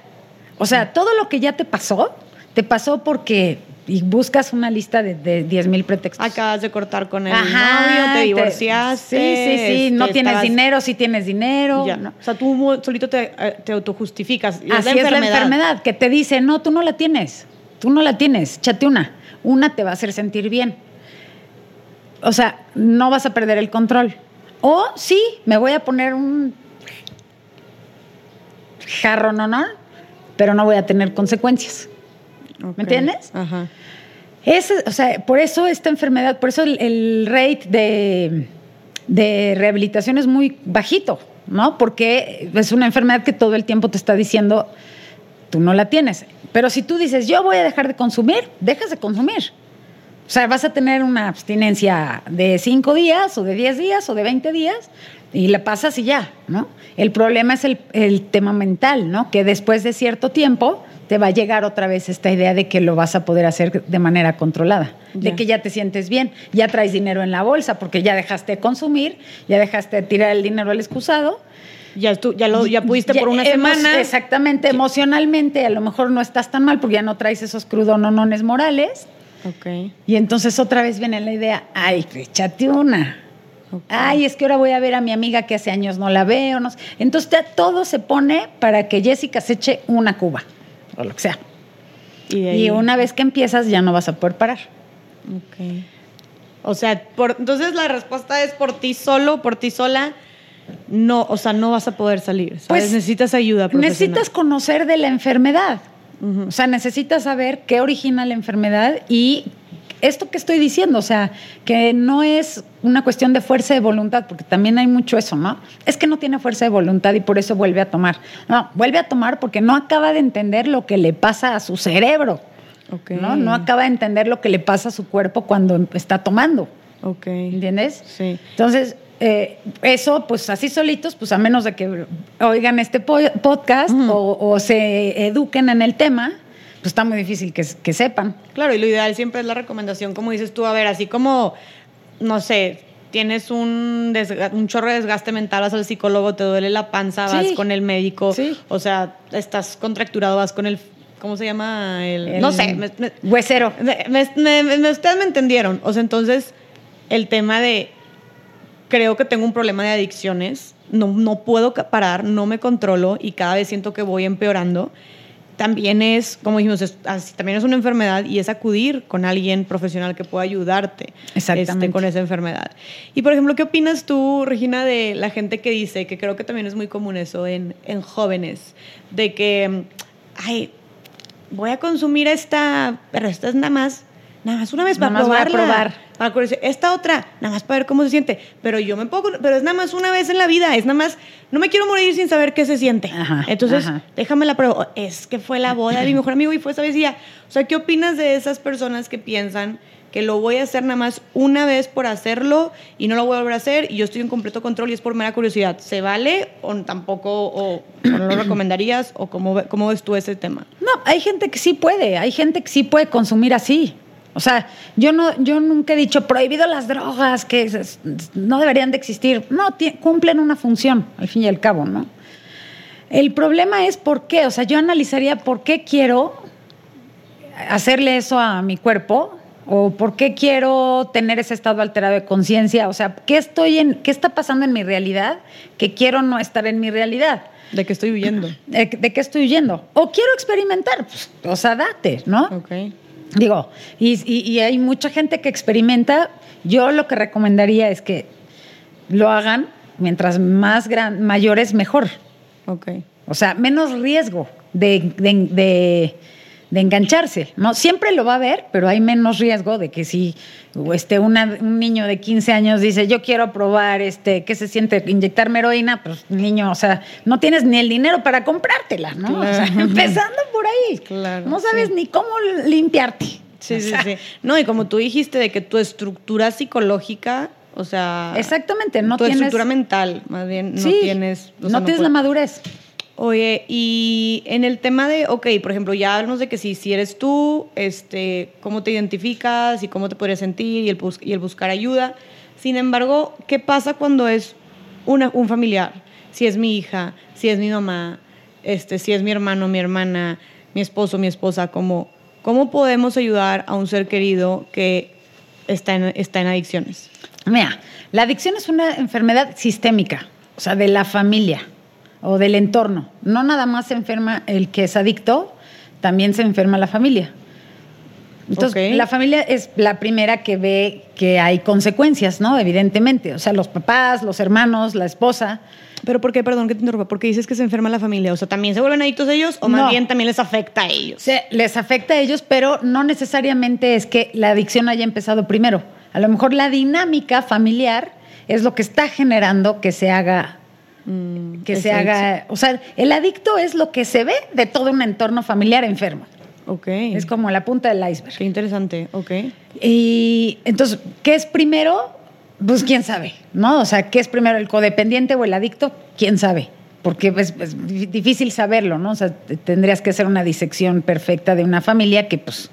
O sea, todo lo que ya te pasó, te pasó porque y buscas una lista de, de 10 mil pretextos. Acabas de cortar con el Ajá, novio, te te- divorciaste. Sí, sí, sí. este, no tienes estabas- dinero, sí tienes dinero. Ya. ¿no? O sea, tú solito te, eh, te autojustificas. Así es la enfermedad, que te dice, no, tú no la tienes, tú no la tienes, échate una. Una te va a hacer sentir bien. O sea, no vas a perder el control. O sí, me voy a poner un jarro no, no, pero no voy a tener consecuencias. ¿Me entiendes? Ajá. Ese, o sea, por eso esta enfermedad, por eso el, el rate de, de rehabilitación es muy bajito, ¿no? Porque es una enfermedad que todo el tiempo te está diciendo, tú no la tienes. Pero si tú dices, yo voy a dejar de consumir, dejas de consumir. O sea, vas a tener una abstinencia de 5 días o de 10 días o de 20 días y la pasas y ya, ¿no? El problema es el, el tema mental, ¿no? Que después de cierto tiempo te va a llegar otra vez esta idea de que lo vas a poder hacer de manera controlada, de que ya te sientes bien, ya traes dinero en la bolsa porque ya dejaste de consumir, ya dejaste de tirar el dinero al excusado. Ya, tú, ya, lo, ya pudiste Ya por una semana. Exactamente, emocionalmente a lo mejor no estás tan mal porque ya no traes esos crudononones morales. Ok. Y entonces otra vez viene la idea, ay, échate una. Ay, es que ahora voy a ver a mi amiga que hace años no la veo. No sé. Entonces todo se pone para que Jessica se eche una cuba, o lo que sea. Y, de ahí- Y una vez que empiezas ya no vas a poder parar. Ok. O sea, por, entonces la respuesta es por ti solo, por ti sola. No, o sea, no vas a poder salir. ¿sabes? Pues, necesitas ayuda. Necesitas conocer de la enfermedad. O sea, necesitas saber qué origina la enfermedad y esto que estoy diciendo, o sea, que no es una cuestión de fuerza de voluntad, porque también hay mucho eso, ¿no? Es que no tiene fuerza de voluntad y por eso vuelve a tomar. No, vuelve a tomar porque no acaba de entender lo que le pasa a su cerebro, Ok. ¿no? No acaba de entender lo que le pasa a su cuerpo cuando está tomando, Ok. ¿entiendes? Sí. Entonces, eh, eso, pues así solitos, pues a menos de que oigan este po- podcast o se eduquen en el tema, pues está muy difícil que, que sepan. Claro, y lo ideal siempre es la recomendación, como dices tú, a ver, así como, no sé, tienes un, un chorro de desgaste mental, vas al psicólogo, te duele la panza, vas Sí. con el médico, Sí. o sea, estás contracturado, vas con el, ¿cómo se llama? El, El no sé, me- me- Huesero. me- ustedes me entendieron. O sea, entonces, el tema de creo que tengo un problema de adicciones, no, no puedo parar, no me controlo y cada vez siento que voy empeorando. También es, como dijimos, es, así, también es una enfermedad y es acudir con alguien profesional que pueda ayudarte este, con esa enfermedad. Y, por ejemplo, ¿qué opinas tú, Regina, de la gente que dice, que creo que también es muy común eso en, en jóvenes, de que, ay, voy a consumir esta, pero esta es nada más, nada más una vez para probarla. probar. Para conocer. Esta otra, nada más para ver cómo se siente. Pero yo me puedo, pero es nada más una vez en la vida, es nada más, no me quiero morir sin saber qué se siente. Ajá, Entonces, ajá. déjame la prueba. Es que fue la boda de mi mejor amigo y fue esa vez y ya. O sea, ¿qué opinas de esas personas que piensan que lo voy a hacer nada más una vez por hacerlo y no lo voy a volver a hacer y yo estoy en completo control y es por mera curiosidad? ¿Se vale o tampoco, o, o no lo recomendarías o cómo, cómo ves tú ese tema? No, hay gente que sí puede, hay gente que sí puede consumir así. O sea, yo no, yo nunca he dicho prohibido las drogas, que no deberían de existir. No, cumplen una función, al fin y al cabo, ¿no? El problema es por qué. O sea, yo analizaría por qué quiero hacerle eso a mi cuerpo o por qué quiero tener ese estado alterado de conciencia. O sea, ¿qué estoy en, qué está pasando en mi realidad que quiero no estar en mi realidad? ¿De qué estoy huyendo? ¿De, de qué estoy huyendo? O quiero experimentar, pues, o sea, date, ¿no? Ok. Digo, y, y- y hay mucha gente que experimenta. Yo lo que recomendaría es que lo hagan mientras más gran, mayores, mejor. Ok. O sea, menos riesgo de, de- de- de engancharse, ¿no? Siempre lo va a haber, pero hay menos riesgo de que si este, una- un niño de 15 años dice, yo quiero probar, este, ¿qué se siente inyectarme heroína? Pues niño, o sea, no tienes ni el dinero para comprártela, ¿no? O sea, empezando por ahí. Claro, no sabes sí. ni cómo limpiarte. Sí, O sí, sea, sí. No, y como tú dijiste, de que tu estructura psicológica, o sea. Exactamente, no tu tienes- estructura mental, más bien, no sí, tienes. o no tienes puede- la madurez. Oye, y en el tema de, ok, por ejemplo, ya hablamos de que si, si eres tú, este, cómo te identificas y cómo te podrías sentir y el, y el buscar ayuda. Sin embargo, ¿qué pasa cuando es una, un familiar? Si es mi hija, si es mi mamá, este, si es mi hermano, mi hermana, mi esposo, mi esposa, ¿cómo, cómo podemos ayudar a un ser querido que está en, está en adicciones? Mira, la adicción es una enfermedad sistémica, o sea, de la familia o del entorno. No nada más se enferma el que es adicto, también se enferma la familia. Entonces, la familia es la primera que ve que hay consecuencias, ¿no? Evidentemente. O sea, los papás, los hermanos, la esposa. Pero ¿por qué, perdón que te interrumpa? ¿Por qué dices que se enferma la familia? O sea, ¿también se vuelven adictos ellos o más No. bien también les afecta a ellos? Se- les afecta a ellos, pero no necesariamente es que la adicción haya empezado primero. A lo mejor la dinámica familiar es lo que está generando que se haga Mm, que se haga, o sea, el adicto es lo que se ve de todo un entorno familiar enfermo. Ok. Es como la punta del iceberg. Qué interesante, ok. Y entonces, ¿qué es primero? Pues quién sabe, ¿no? O sea, ¿qué es primero, el codependiente o el adicto? ¿Quién sabe? Porque es, es difícil saberlo, ¿no? O sea, te- tendrías que hacer una disección perfecta de una familia que, pues...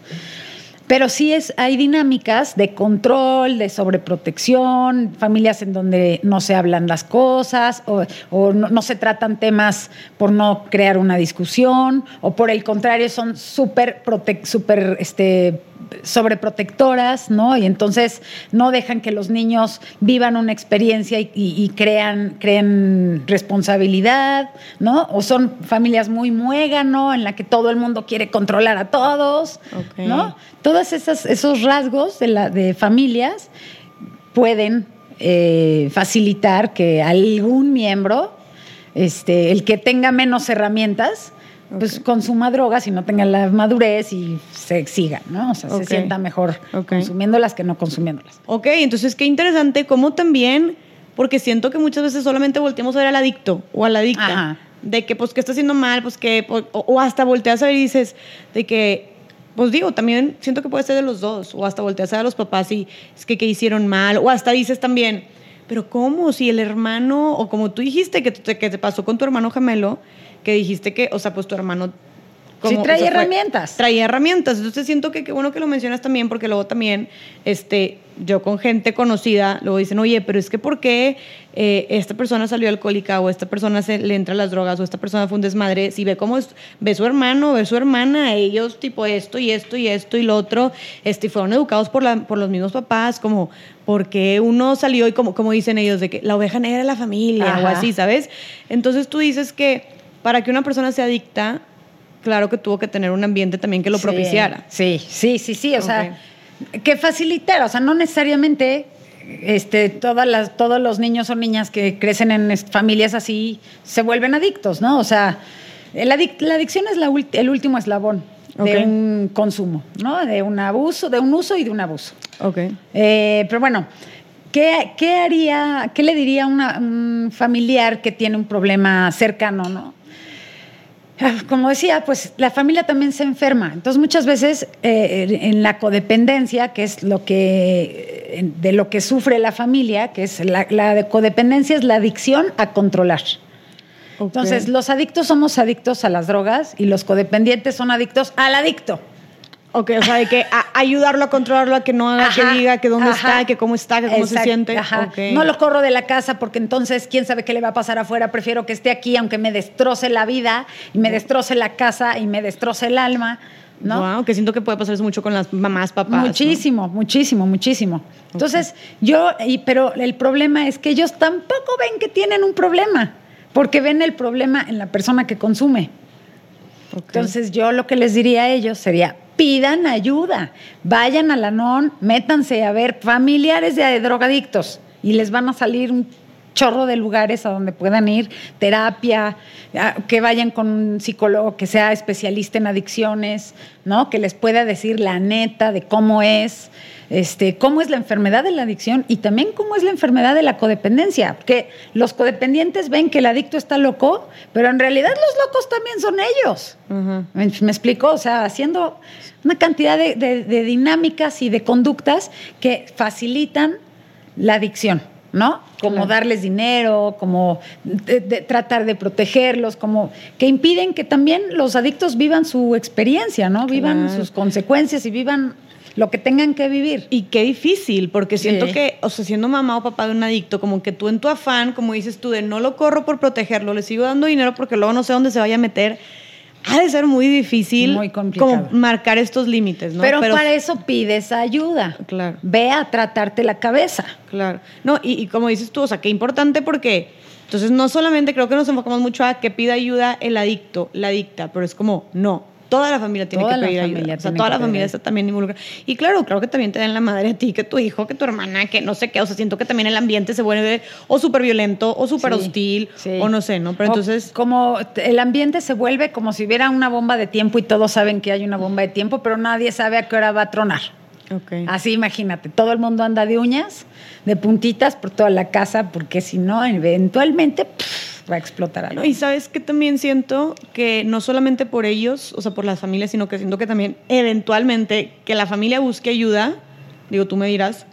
Pero sí es, hay dinámicas de control, de sobreprotección, familias en donde no se hablan las cosas o, o no, no se tratan temas por no crear una discusión o por el contrario son súper prote- súper, este, sobreprotectoras, ¿no? Y entonces no dejan que los niños vivan una experiencia y, y- y crean, creen responsabilidad, ¿no? O son familias muy muégano en la que todo el mundo quiere controlar a todos. ¿no? Todos esos rasgos de, la, de familias pueden eh, facilitar que algún miembro, este, el que tenga menos herramientas, pues consuma drogas y no tenga la madurez y se siga, ¿no? O sea, se sienta mejor Ok. consumiéndolas que no consumiéndolas. Ok, entonces qué interesante cómo también, porque siento que muchas veces solamente volteamos a ver al adicto o a la adicta, Ajá. de que pues que está haciendo mal, pues que, pues, o, o hasta volteas a ver y dices, de que, pues digo, también siento que puede ser de los dos, o hasta volteas a ver a los papás y es que, que hicieron mal, o hasta dices también, pero ¿cómo? Si el hermano, o como tú dijiste que te, que te pasó con tu hermano gemelo, que dijiste que, o sea, pues tu hermano... Sí, como- trae o sea, fue- herramientas. traía herramientas. Entonces siento que qué bueno que lo mencionas también, porque luego también, este, yo con gente conocida, luego dicen, oye, pero es que ¿por qué eh, esta persona salió alcohólica o esta persona se, le entra a las drogas o esta persona fue un desmadre? Si ve cómo es- ve su hermano, ve su hermana, ellos tipo esto y esto y esto y lo otro, este, fueron educados por, la, por los mismos papás, como porque uno salió y como, como dicen ellos, de que la oveja negra de la familia o así, ¿sabes? Entonces tú dices que para que una persona sea adicta, claro que tuvo que tener un ambiente también que lo Sí, propiciara. Sí, sí, sí, sí. O sea, que facilitara. O sea, no necesariamente este, todas las, todos los niños o niñas que crecen en familias así se vuelven adictos, ¿no? O sea, el adic- la adicción es la el último eslabón de un consumo, ¿no? De un abuso, de un uso y de un abuso. Ok. Eh, pero bueno, ¿qué, qué haría, qué le diría a un familiar que tiene un problema cercano, no? Como decía, pues la familia también se enferma. Entonces muchas veces eh, en la codependencia, que es lo que de lo que sufre la familia, que es la, la de codependencia es la adicción a controlar. Entonces los adictos somos adictos a las drogas y los codependientes son adictos al adicto. Ok, o sea, de que a- ayudarlo a controlarlo, a que no haga, Ajá, que diga, que dónde ajá. está, que cómo está, que cómo se siente. ajá. Ok. No lo corro de la casa porque entonces quién sabe qué le va a pasar afuera. Prefiero que esté aquí aunque me destroce la vida y me destroce la casa y me destroce el alma. ¿no? Wow, que siento que puede pasar eso mucho con las mamás, papás. ¿no? Muchísimo, muchísimo, muchísimo. Entonces, yo, y, pero el problema es que ellos tampoco ven que tienen un problema, porque ven el problema en la persona que consume. Entonces, yo lo que les diría a ellos sería, pidan ayuda, vayan a la NON, métanse a ver familiares de drogadictos y les van a salir un chorro de lugares a donde puedan ir, terapia, que vayan con un psicólogo que sea especialista en adicciones, ¿no? Que les pueda decir la neta de cómo es, este, cómo es la enfermedad de la adicción y también cómo es la enfermedad de la codependencia. Porque los codependientes ven que el adicto está loco, pero en realidad los locos también son ellos. ¿Me, me explico? O sea, haciendo una cantidad de, de- de dinámicas y de conductas que facilitan la adicción, ¿no? Como Claro. darles dinero, como de- de tratar de protegerlos, como que impiden que también los adictos vivan su experiencia, ¿no? Vivan Claro. sus consecuencias y vivan lo que tengan que vivir. Y qué difícil, porque siento Sí. que, o sea, siendo mamá o papá de un adicto, como que tú en tu afán, como dices tú, de no lo corro por protegerlo, le sigo dando dinero porque luego no sé dónde se vaya a meter, ha de ser muy difícil Muy complicado. como marcar estos límites, ¿no? Pero, para eso pides ayuda. Claro. Ve a tratarte la cabeza. Claro. No, y, y como dices tú, o sea, qué importante porque entonces no solamente creo que nos enfocamos mucho a que pida ayuda el adicto, la adicta, pero es como, no, toda la familia tiene Toda que pedir ayuda. O sea, toda la pedir familia está también involucrada. Y claro, creo que también te dan la madre a ti, que tu hijo, que tu hermana, que no sé qué. O sea, siento que también el ambiente se vuelve o súper violento o súper Sí, hostil sí. o no sé, ¿no? Pero O entonces... Como el ambiente se vuelve como si hubiera una bomba de tiempo y todos saben que hay una bomba de tiempo, pero nadie sabe a qué hora va a tronar. Así imagínate, todo el mundo anda de uñas, de puntitas por toda la casa, porque si no, eventualmente pff, va a explotar algo. No, y sabes que también siento que no solamente por ellos, o sea, por las familias, sino que siento que también eventualmente que la familia busque ayuda, digo, tú me dirás,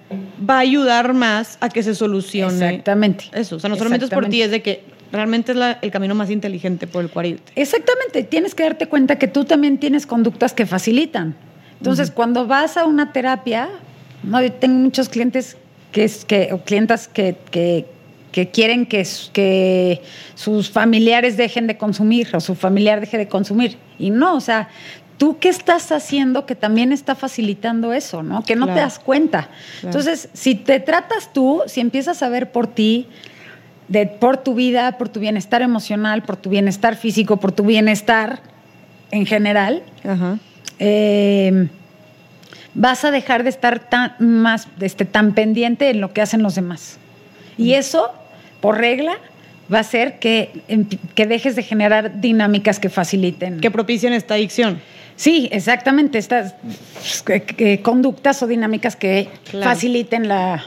va a ayudar más a que se solucione. Exactamente. Eso, o sea, no solamente es por ti, es de que realmente es la- el camino más inteligente por el cual irte. Exactamente, tienes que darte cuenta que tú también tienes conductas que facilitan. Entonces, cuando vas a una terapia, no, yo tengo muchos clientes que, es, que o clientas que, que, que quieren que, sus familiares dejen de consumir o su familiar deje de consumir. Y no, o sea, tú qué estás haciendo que también está facilitando eso, ¿no? Que no te das cuenta. Entonces, si te tratas tú, si empiezas a ver por ti, de, por tu vida, por tu bienestar emocional, por tu bienestar físico, por tu bienestar en general, Ajá. eh, vas a dejar de estar tan, más, este, tan pendiente en lo que hacen los demás. Y eso, por regla, va a hacer que, empi- que dejes de generar dinámicas que faciliten. Que propician esta adicción. Sí, exactamente, estas eh, conductas o dinámicas que Claro. faciliten la,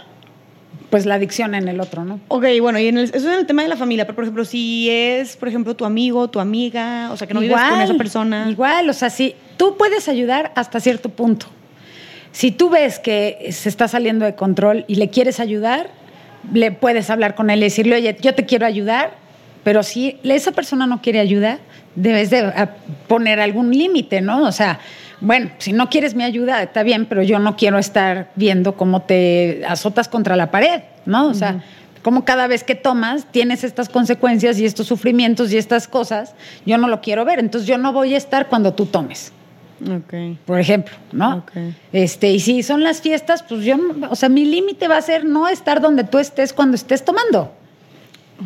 pues, la adicción en el otro, ¿no? Ok, bueno, y en el- eso es en el tema de la familia, pero por ejemplo, si es, por ejemplo, tu amigo, tu amiga, o sea, que no vives con esa persona. Igual, o sea, sí, tú puedes ayudar hasta cierto punto. Si tú ves que se está saliendo de control y le quieres ayudar, le puedes hablar con él y decirle, oye, yo te quiero ayudar, pero si esa persona no quiere ayuda, debes de a, poner algún límite, ¿no? O sea, bueno, si no quieres mi ayuda, está bien, pero yo no quiero estar viendo cómo te azotas contra la pared, ¿no? O sea, como cada vez que tomas tienes estas consecuencias y estos sufrimientos y estas cosas, yo no lo quiero ver, entonces yo no voy a estar cuando tú tomes Por ejemplo, ¿no? Este, y si son las fiestas, pues yo, o sea, mi límite va a ser no estar donde tú estés cuando estés tomando,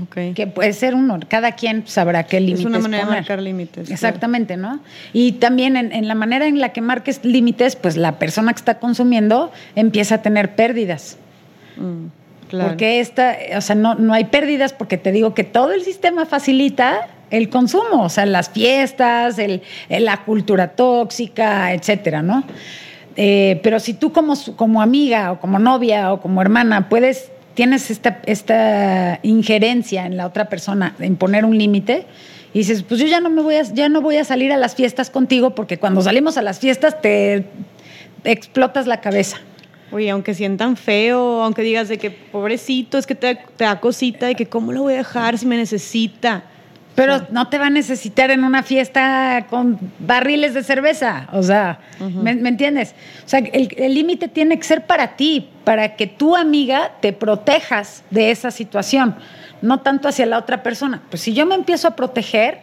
Ok. que puede ser uno, cada quien sabrá qué límites es una manera de marcar límites. claro. Exactamente, ¿no? Y también en, en la manera en la que marques límites, pues la persona que está consumiendo empieza a tener pérdidas. Mm, claro. Porque esta, o sea, no, no hay pérdidas porque te digo que todo el sistema facilita el consumo, o sea, las fiestas, la cultura tóxica, etcétera, ¿no? Eh, pero si tú como, como amiga o como novia o como hermana puedes, tienes esta, esta injerencia en la otra persona en poner un límite y dices, pues yo ya no me voy a, ya no voy a salir a las fiestas contigo porque cuando salimos a las fiestas te explotas la cabeza. Oye, aunque sientan feo, aunque digas de que pobrecito, es que te, te da cosita, de que cómo lo voy a dejar si me necesita. Pero no te va a necesitar en una fiesta con barriles de cerveza. O sea, ¿me, me entiendes? O sea, el el límite tiene que ser para ti, para que tu amiga te protejas de esa situación, no tanto hacia la otra persona. Pues si yo me empiezo a proteger,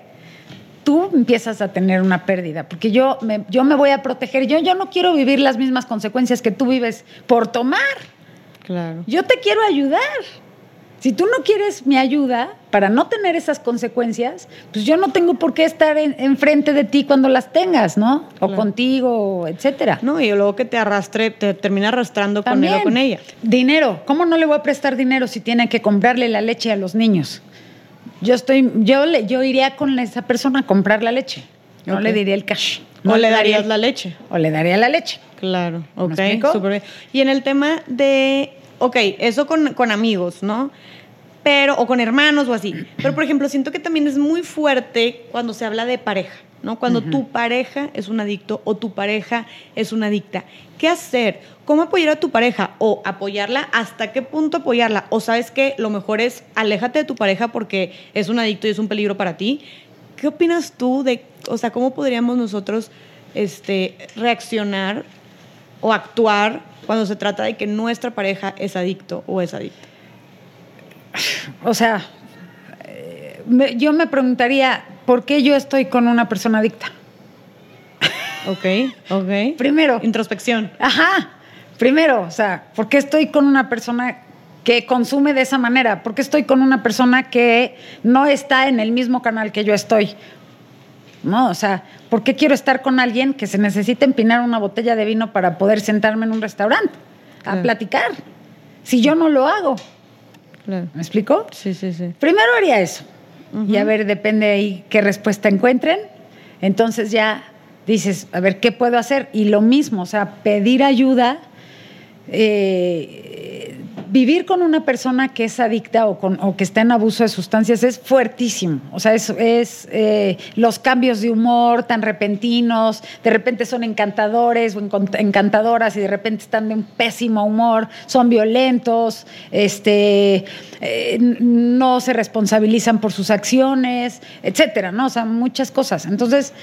tú empiezas a tener una pérdida, porque yo me, yo me voy a proteger. Yo, yo no quiero vivir las mismas consecuencias que tú vives por tomar. Claro. Yo te quiero ayudar. Si tú no quieres mi ayuda para no tener esas consecuencias, pues yo no tengo por qué estar en- enfrente de ti cuando las tengas, ¿no? O Claro. contigo, etcétera. No, y luego que te arrastre, te termina arrastrando con él o con ella. Dinero. ¿Cómo no le voy a prestar dinero si tiene que comprarle la leche a los niños? Yo estoy, yo le, yo iría con esa persona a comprar la leche. No le diría el cash. No No le daría darías la leche. O le daría la leche. Claro, ¿Me ok, bien. Y en el tema de, ok, eso con, con amigos, ¿no? Pero, o con hermanos o así. Pero, por ejemplo, siento que también es muy fuerte cuando se habla de pareja, ¿no? Cuando tu pareja es un adicto o tu pareja es una adicta. ¿Qué hacer? ¿Cómo apoyar a tu pareja? O apoyarla, ¿hasta qué punto apoyarla? O sabes que lo mejor es aléjate de tu pareja porque es un adicto y es un peligro para ti. ¿Qué opinas tú de, o sea, cómo podríamos nosotros este, reaccionar o actuar cuando se trata de que nuestra pareja es adicto o es adicta? O sea, yo me preguntaría, ¿por qué yo estoy con una persona adicta? Ok, ok. Primero. Introspección. Ajá. Primero, o sea, ¿por qué estoy con una persona que consume de esa manera? ¿Por qué estoy con una persona que no está en el mismo canal que yo estoy? No, o sea, ¿por qué quiero estar con alguien que se necesita empinar una botella de vino para poder sentarme en un restaurante a Claro. platicar? Si yo no lo hago. Claro. ¿Me explico? Sí, sí, sí. Primero haría eso. Y a ver, depende ahí qué respuesta encuentren. Entonces ya dices, a ver, ¿qué puedo hacer? Y lo mismo, o sea, pedir ayuda, eh, vivir con una persona que es adicta o, con, o que está en abuso de sustancias es fuertísimo. O sea, es, es eh, los cambios de humor tan repentinos, de repente son encantadores o encantadoras y de repente están de un pésimo humor, son violentos, este, eh, no se responsabilizan por sus acciones, etcétera, ¿no? O sea, muchas cosas. Entonces,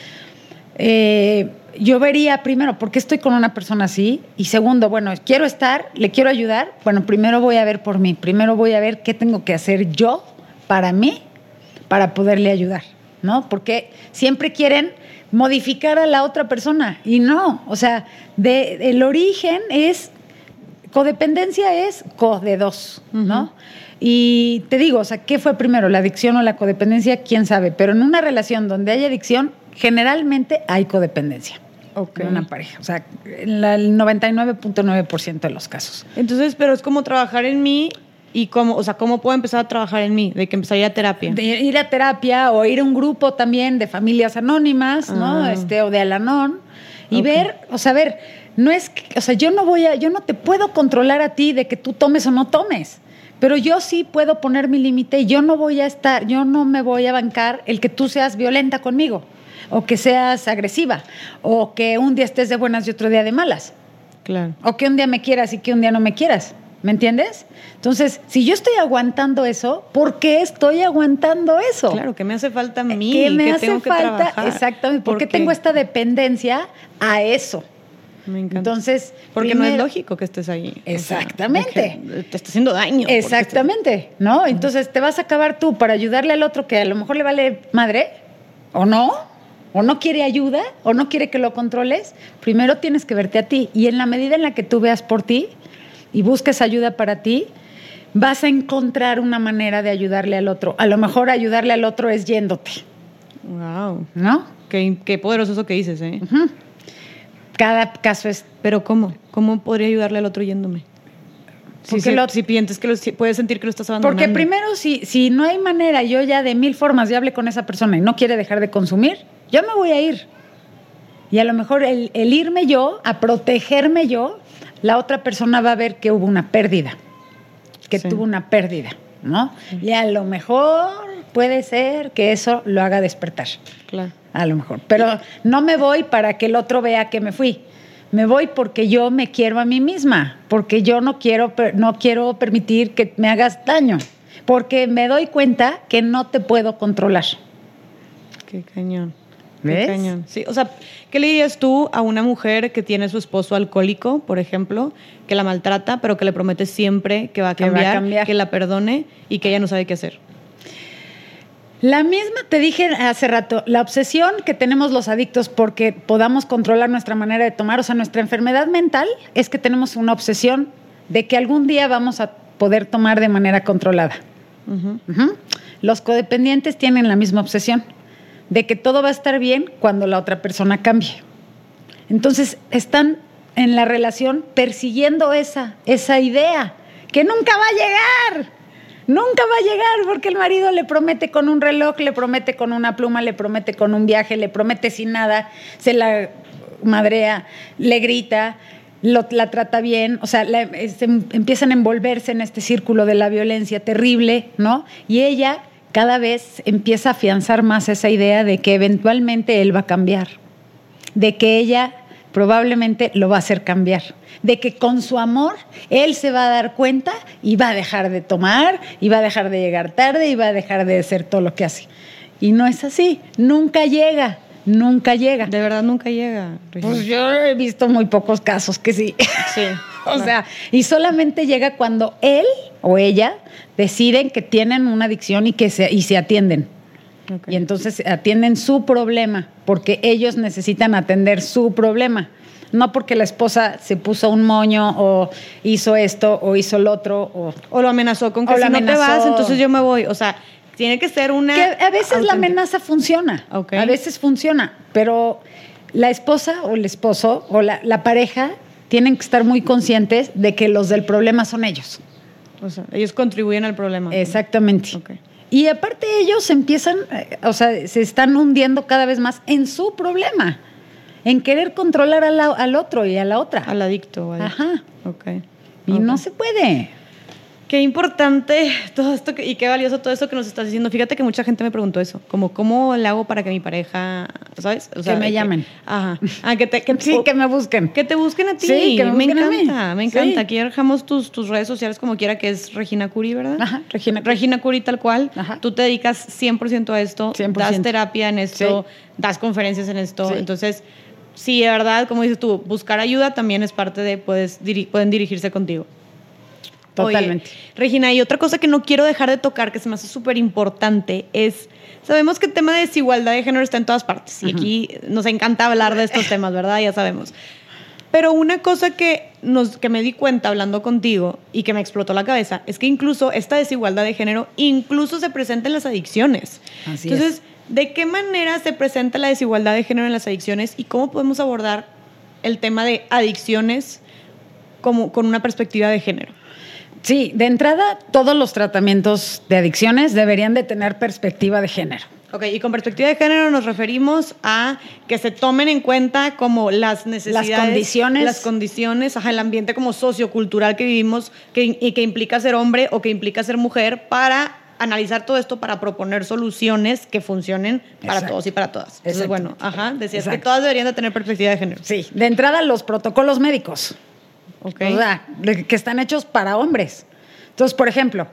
eh, yo vería primero, ¿por qué estoy con una persona así? Y segundo, bueno, quiero estar, le quiero ayudar. Bueno, primero voy a ver por mí, primero voy a ver qué tengo que hacer yo para mí para poderle ayudar, ¿no? Porque siempre quieren modificar a la otra persona y no, o sea, de, el origen es, codependencia es co de dos, ¿no? Y te digo, o sea, ¿qué fue primero, la adicción o la codependencia? ¿Quién sabe? Pero en una relación donde hay adicción, generalmente hay codependencia okay. en una pareja. O sea, en el 99.9% de los casos. Entonces, pero es como trabajar en mí y cómo, o sea, cómo puedo empezar a trabajar en mí, de que empezar a ir a terapia. De ir a terapia o ir a un grupo también de familias anónimas, ¿no? Ah. Este, o de Alanón. Y ver, o sea, ver, no es, que- o sea, yo no voy a, yo no te puedo controlar a ti de que tú tomes o no tomes. Pero yo sí puedo poner mi límite y yo no voy a estar, yo no me voy a bancar el que tú seas violenta conmigo, o que seas agresiva, o que un día estés de buenas y otro día de malas. Claro. O que un día me quieras y que un día no me quieras. ¿Me entiendes? Entonces, si yo estoy aguantando eso, ¿por qué estoy aguantando eso? Claro, que me hace falta a mí. ¿Qué me que hace tengo que falta? Exactamente. ¿Por qué tengo esta dependencia a eso? Me encanta. Entonces, porque no es primero- lógico que estés ahí. O sea, Exactamente. que te está haciendo daño. Exactamente, ¿no? Entonces te vas a acabar tú para ayudarle al otro que a lo mejor le vale madre, o no, o no quiere ayuda, o no quiere que lo controles. Primero tienes que verte a ti. Y en la medida en la que tú veas por ti y busques ayuda para ti, vas a encontrar una manera de ayudarle al otro. A lo mejor ayudarle al otro es yéndote, Wow. ¿no? Qué, qué poderoso eso que dices, ¿eh? Ujú. Cada caso es Pero ¿cómo? ¿Cómo podría ayudarle al otro yéndome? Porque si, lo- si piensas que lo, si puedes sentir que lo estás abandonando. Porque primero, si, si no hay manera, yo ya de mil formas ya hablé con esa persona y no quiere dejar de consumir, yo me voy a ir. Y a lo mejor el, el irme yo, a protegerme yo, la otra persona va a ver que hubo una pérdida, que Sí. tuvo una pérdida, ¿no? Y a lo mejor puede ser que eso lo haga despertar, Claro. a lo mejor. Pero no me voy para que el otro vea que me fui. Me voy porque yo me quiero a mí misma, porque yo no quiero, no quiero permitir que me hagas daño, porque me doy cuenta que no te puedo controlar. Qué cañón. ¿Ves? Cañón. Sí, o sea, ¿qué le dirías tú a una mujer que tiene a su esposo alcohólico, por ejemplo, que la maltrata, pero que le promete siempre que va a Que va a cambiar, que la perdone y que ella no sabe qué hacer? La misma te dije hace rato, la obsesión que tenemos los adictos porque podamos controlar nuestra manera de tomar, o sea, nuestra enfermedad mental es que tenemos una obsesión de que algún día vamos a poder tomar de manera controlada. Los codependientes tienen la misma obsesión de que todo va a estar bien cuando la otra persona cambie. Entonces están en la relación persiguiendo esa, esa idea que nunca va a llegar. Nunca va a llegar porque el marido le promete con un reloj, le promete con una pluma, le promete con un viaje, le promete sin nada, se la madrea, le grita, la trata bien, o sea, em- empiezan a envolverse en este círculo de la violencia terrible, ¿no? Y ella cada vez empieza a afianzar más esa idea de que eventualmente él va a cambiar, de que ella probablemente lo va a hacer cambiar, de que con su amor él se va a dar cuenta y va a dejar de tomar, y va a dejar de llegar tarde, y va a dejar de hacer todo lo que hace. Y no es así, nunca llega, nunca llega. De verdad nunca llega. Regina. Pues yo he visto muy pocos casos que sí. Sí. o sea, y solamente llega cuando él o ella deciden que tienen una adicción y que se, y se atienden. Y entonces atienden su problema, porque ellos necesitan atender su problema. No porque la esposa se puso un moño o hizo esto o hizo lo otro. O... O lo amenazó con que si no te amenazó. vas, entonces yo me voy. O sea, tiene que ser una. Que a veces la amenaza funciona. Ok. A veces funciona. Pero la esposa o el esposo o la, la pareja tienen que estar muy conscientes de que los del problema son ellos. O sea, ellos contribuyen al problema. Exactamente. Ok. Y aparte ellos empiezan, eh, o sea, se están hundiendo cada vez más en su problema, en querer controlar la- al otro y a la otra. Al adicto. Ajá. Ok. Y no se puede. Qué importante todo esto que- y qué valioso todo esto que nos estás diciendo. Fíjate que mucha gente me preguntó eso, como cómo le hago para que mi pareja, ¿sabes? O Que me llamen. Ajá. Ah, que te, que, Sí, que me busquen. que te busquen a ti. Sí, que me busquen a mí. encanta, me encanta. Sí. Aquí dejamos tus, tus redes sociales como quiera, que es Regina Curi, ¿verdad? Ajá, Regina Curi. Regina Curi tal cual. Ajá. Tú te dedicas 100% a esto, 100%. das terapia en esto, das conferencias en esto. Entonces, sí, de verdad, como dices tú, buscar ayuda también es parte de, puedes, diri- pueden dirigirse contigo. Totalmente. Oye, Regina, y otra cosa que no quiero dejar de tocar, que se me hace súper importante, es, sabemos que el tema de desigualdad de género está en todas partes, y aquí nos encanta hablar de estos temas, ¿verdad? Ya sabemos. Pero una cosa que, nos, que me di cuenta hablando contigo y que me explotó la cabeza es que incluso esta desigualdad de género incluso se presenta en las adicciones. Así Entonces, ¿de qué manera se presenta la desigualdad de género en las adicciones y cómo podemos abordar el tema de adicciones como, con una perspectiva de género? Sí, de entrada, todos los tratamientos de adicciones deberían de tener perspectiva de género. Ok, y con perspectiva de género nos referimos a que se tomen en cuenta como las necesidades, condiciones. las condiciones, ajá, el ambiente como sociocultural que vivimos que, y que implica ser hombre o que implica ser mujer para analizar todo esto para proponer soluciones que funcionen para Exacto. todos y para todas. Entonces, bueno, ajá, decías que Exacto. todas deberían de tener perspectiva de género. Sí, de entrada, los protocolos médicos. O sea, que están hechos para hombres. Entonces, por ejemplo,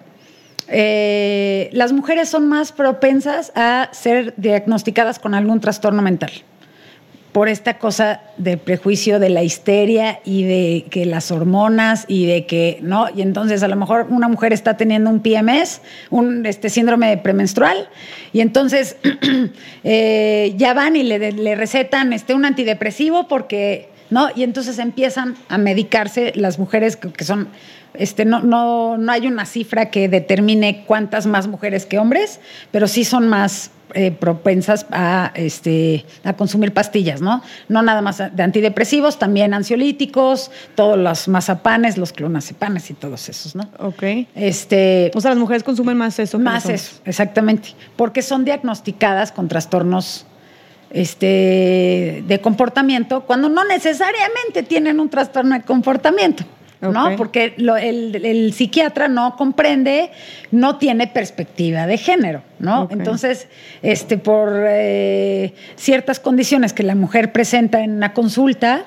eh, las mujeres son más propensas a ser diagnosticadas con algún trastorno mental por esta cosa de prejuicio de la histeria y de que las hormonas y de que no y entonces a lo mejor una mujer está teniendo un PMS un este síndrome premenstrual y entonces eh, ya van y le, le recetan este un antidepresivo porque no y entonces empiezan a medicarse las mujeres que, que son este, no, no, no hay una cifra que determine cuántas más mujeres que hombres, pero sí son más eh, propensas a, este, a consumir pastillas, ¿no? No nada más de antidepresivos, también ansiolíticos, todos los mazapanes, los clonazepanes y todos esos, ¿no? Ok. Este, O sea, las mujeres consumen más eso. que más eso, exactamente, porque son diagnosticadas con trastornos este, de comportamiento cuando no necesariamente tienen un trastorno de comportamiento. ¿no? Porque lo- el, el psiquiatra no comprende, no tiene perspectiva de género, ¿no? Entonces, este, por eh, ciertas condiciones que la mujer presenta en una consulta,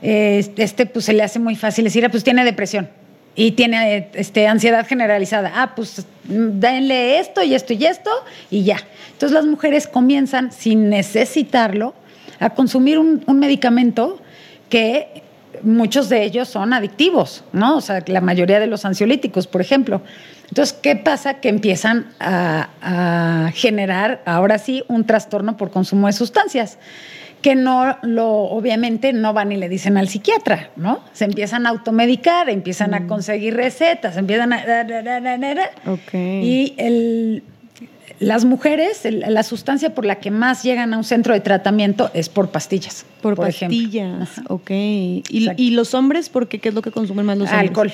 eh, este, pues se le hace muy fácil decir, ah, pues tiene depresión y tiene este, ansiedad generalizada. Ah, pues denle esto y esto y esto y ya. Entonces las mujeres comienzan, sin necesitarlo, a consumir un, un medicamento que muchos de ellos son adictivos, ¿no? O sea, la mayoría de los ansiolíticos, por ejemplo. Entonces, ¿qué pasa? Que empiezan a, a generar, ahora sí, un trastorno por consumo de sustancias que no lo, obviamente no van y le dicen al psiquiatra, ¿no? Se empiezan a automedicar, empiezan a conseguir recetas, empiezan a... Y el, las mujeres, la sustancia por la que más llegan a un centro de tratamiento es por pastillas. Por, ejemplo. pastillas. Ok. ¿Y, Exacto. ¿Y los hombres por qué? ¿Qué es lo que consumen más los hombres? Alcohol.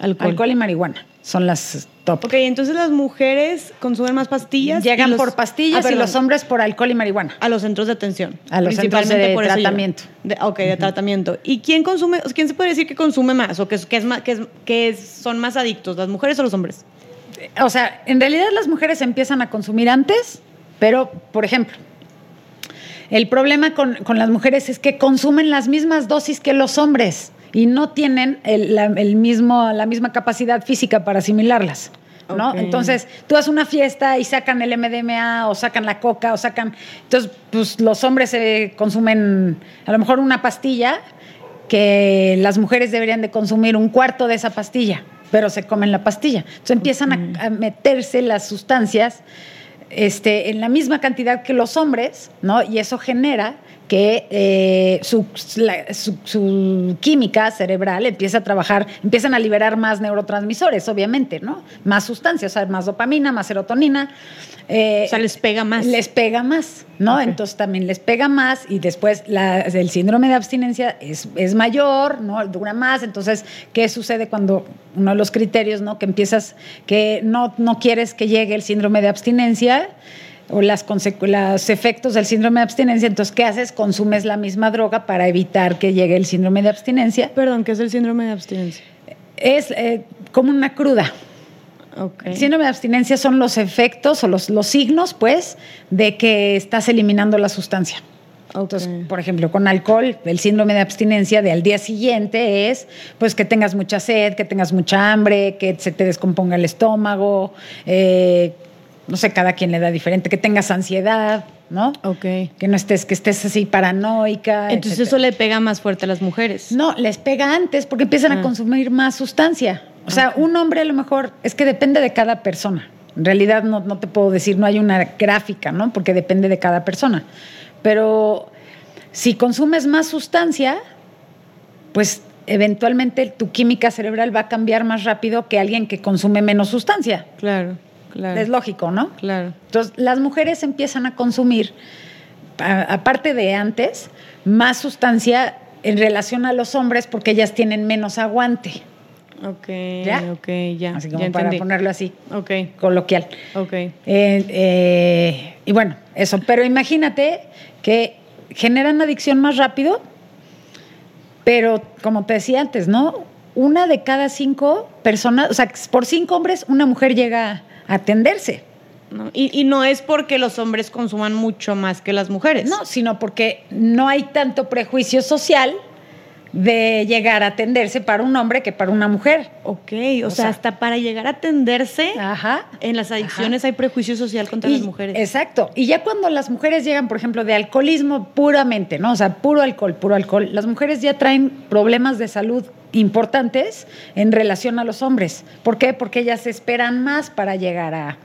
Alcohol. Y marihuana son las top. Ok, entonces las mujeres consumen más pastillas. Llegan los- por pastillas Ah, y los hombres por alcohol y marihuana. A los centros de atención. A los centros Principalmente de por tratamiento. De- ok, de tratamiento. ¿Y quién consume, quién se puede decir que consume más o que, es- que, es que, es- que son más adictos, las mujeres o los hombres? O sea, en realidad las mujeres empiezan a consumir antes, pero, por ejemplo, el problema con, con las mujeres es que consumen las mismas dosis que los hombres y no tienen el, la, el mismo, la misma capacidad física para asimilarlas. ¿no? Entonces, tú haces una fiesta y sacan el MDMA o sacan la coca o sacan... Entonces, pues los hombres se consumen a lo mejor una pastilla que las mujeres deberían de consumir un cuarto de esa pastilla, pero se comen la pastilla. Entonces empiezan a, a meterse las sustancias este, en la misma cantidad que los hombres, ¿no? Y eso genera que eh, su, la- su- su química cerebral empieza a trabajar, empiezan a liberar más neurotransmisores, obviamente, ¿no? Más sustancias, o sea, más dopamina, más serotonina. eh, O sea, les pega más. Les pega más, ¿no? Entonces también les pega más y después la- el síndrome de abstinencia es, es mayor, ¿no? Dura más. Entonces, ¿qué sucede cuando uno de los criterios, ¿no? Que empiezas, que no, no quieres que llegue el síndrome de abstinencia o las los efectos del síndrome de abstinencia, entonces, ¿qué haces? Consumes la misma droga para evitar que llegue el síndrome de abstinencia. Perdón, ¿qué es el síndrome de abstinencia? Es eh, como una cruda. El síndrome de abstinencia son los efectos o los, los signos, pues, de que estás eliminando la sustancia. Entonces, por ejemplo, con alcohol, el síndrome de abstinencia de al día siguiente es pues que tengas mucha sed, que tengas mucha hambre, que se te descomponga el estómago, eh, no sé, cada quien le da diferente, que tengas ansiedad, ¿no? Ok. Que no estés, que estés así paranoica. Entonces etcétera. eso le pega más fuerte a las mujeres. No, les pega antes porque empiezan Ah. a consumir más sustancia. O sea, un hombre a lo mejor es que depende de cada persona. En realidad no, no te puedo decir, no hay una gráfica, ¿no? Porque depende de cada persona. Pero si consumes más sustancia, pues eventualmente tu química cerebral va a cambiar más rápido que alguien que consume menos sustancia. Claro, claro. Es lógico, ¿no? Claro. Entonces, las mujeres empiezan a consumir, aparte de antes, más sustancia en relación a los hombres porque ellas tienen menos aguante. Ok, ¿Ya? ok, ya. Así como ya para entendí. ponerlo así, Ok, coloquial. ok. Eh, eh, y bueno, eso. Pero imagínate que generan adicción más rápido, pero como te decía antes, ¿no? Una de cada cinco personas, o sea, por cinco hombres, una mujer llega a atenderse. No, Y, y no es porque los hombres consuman mucho más que las mujeres. No, sino porque no hay tanto prejuicio social de llegar a atenderse para un hombre que para una mujer. Ok, o, O sea, sea- hasta para llegar a atenderse, Ajá. en las adicciones hay prejuicio social contra Y- las mujeres. Exacto. Y ya cuando las mujeres llegan, por ejemplo, de alcoholismo puramente, ¿no? O sea, puro alcohol, puro alcohol, las mujeres ya traen problemas de salud importantes en relación a los hombres. ¿Por qué? Porque ellas esperan más para llegar a.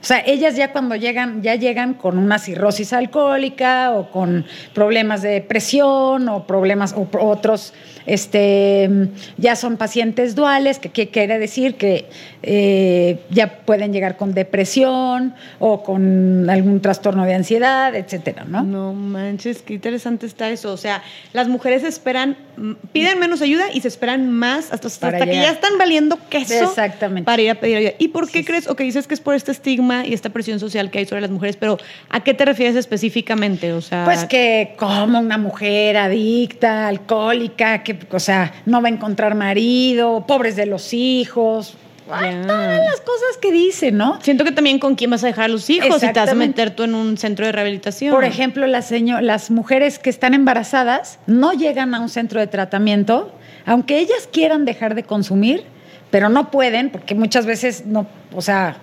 O sea, ellas ya cuando llegan, ya llegan con una cirrosis alcohólica o con problemas de depresión o problemas, o otros, este, ya son pacientes duales, que, que quiere decir que eh, ya pueden llegar con depresión o con algún trastorno de ansiedad, etcétera, ¿no? No manches, qué interesante está eso. O sea, las mujeres esperan, mm, piden menos ayuda y se esperan más hasta, hasta que ya están valiendo queso Exactamente. para ir a pedir ayuda. ¿Y por qué Sí, crees? O que dices que es por este estigma y esta presión social que hay sobre las mujeres, pero ¿a qué te refieres específicamente? O sea, Pues que como una mujer adicta, alcohólica, que, o sea, no va a encontrar marido, pobres de los hijos, ay, todas las cosas que dicen, ¿no? Siento que también con quién vas a dejar a los hijos si te vas a meter tú en un centro de rehabilitación. Por ejemplo, las, las mujeres que están embarazadas no llegan a un centro de tratamiento, aunque ellas quieran dejar de consumir, pero no pueden, porque muchas veces no, o sea,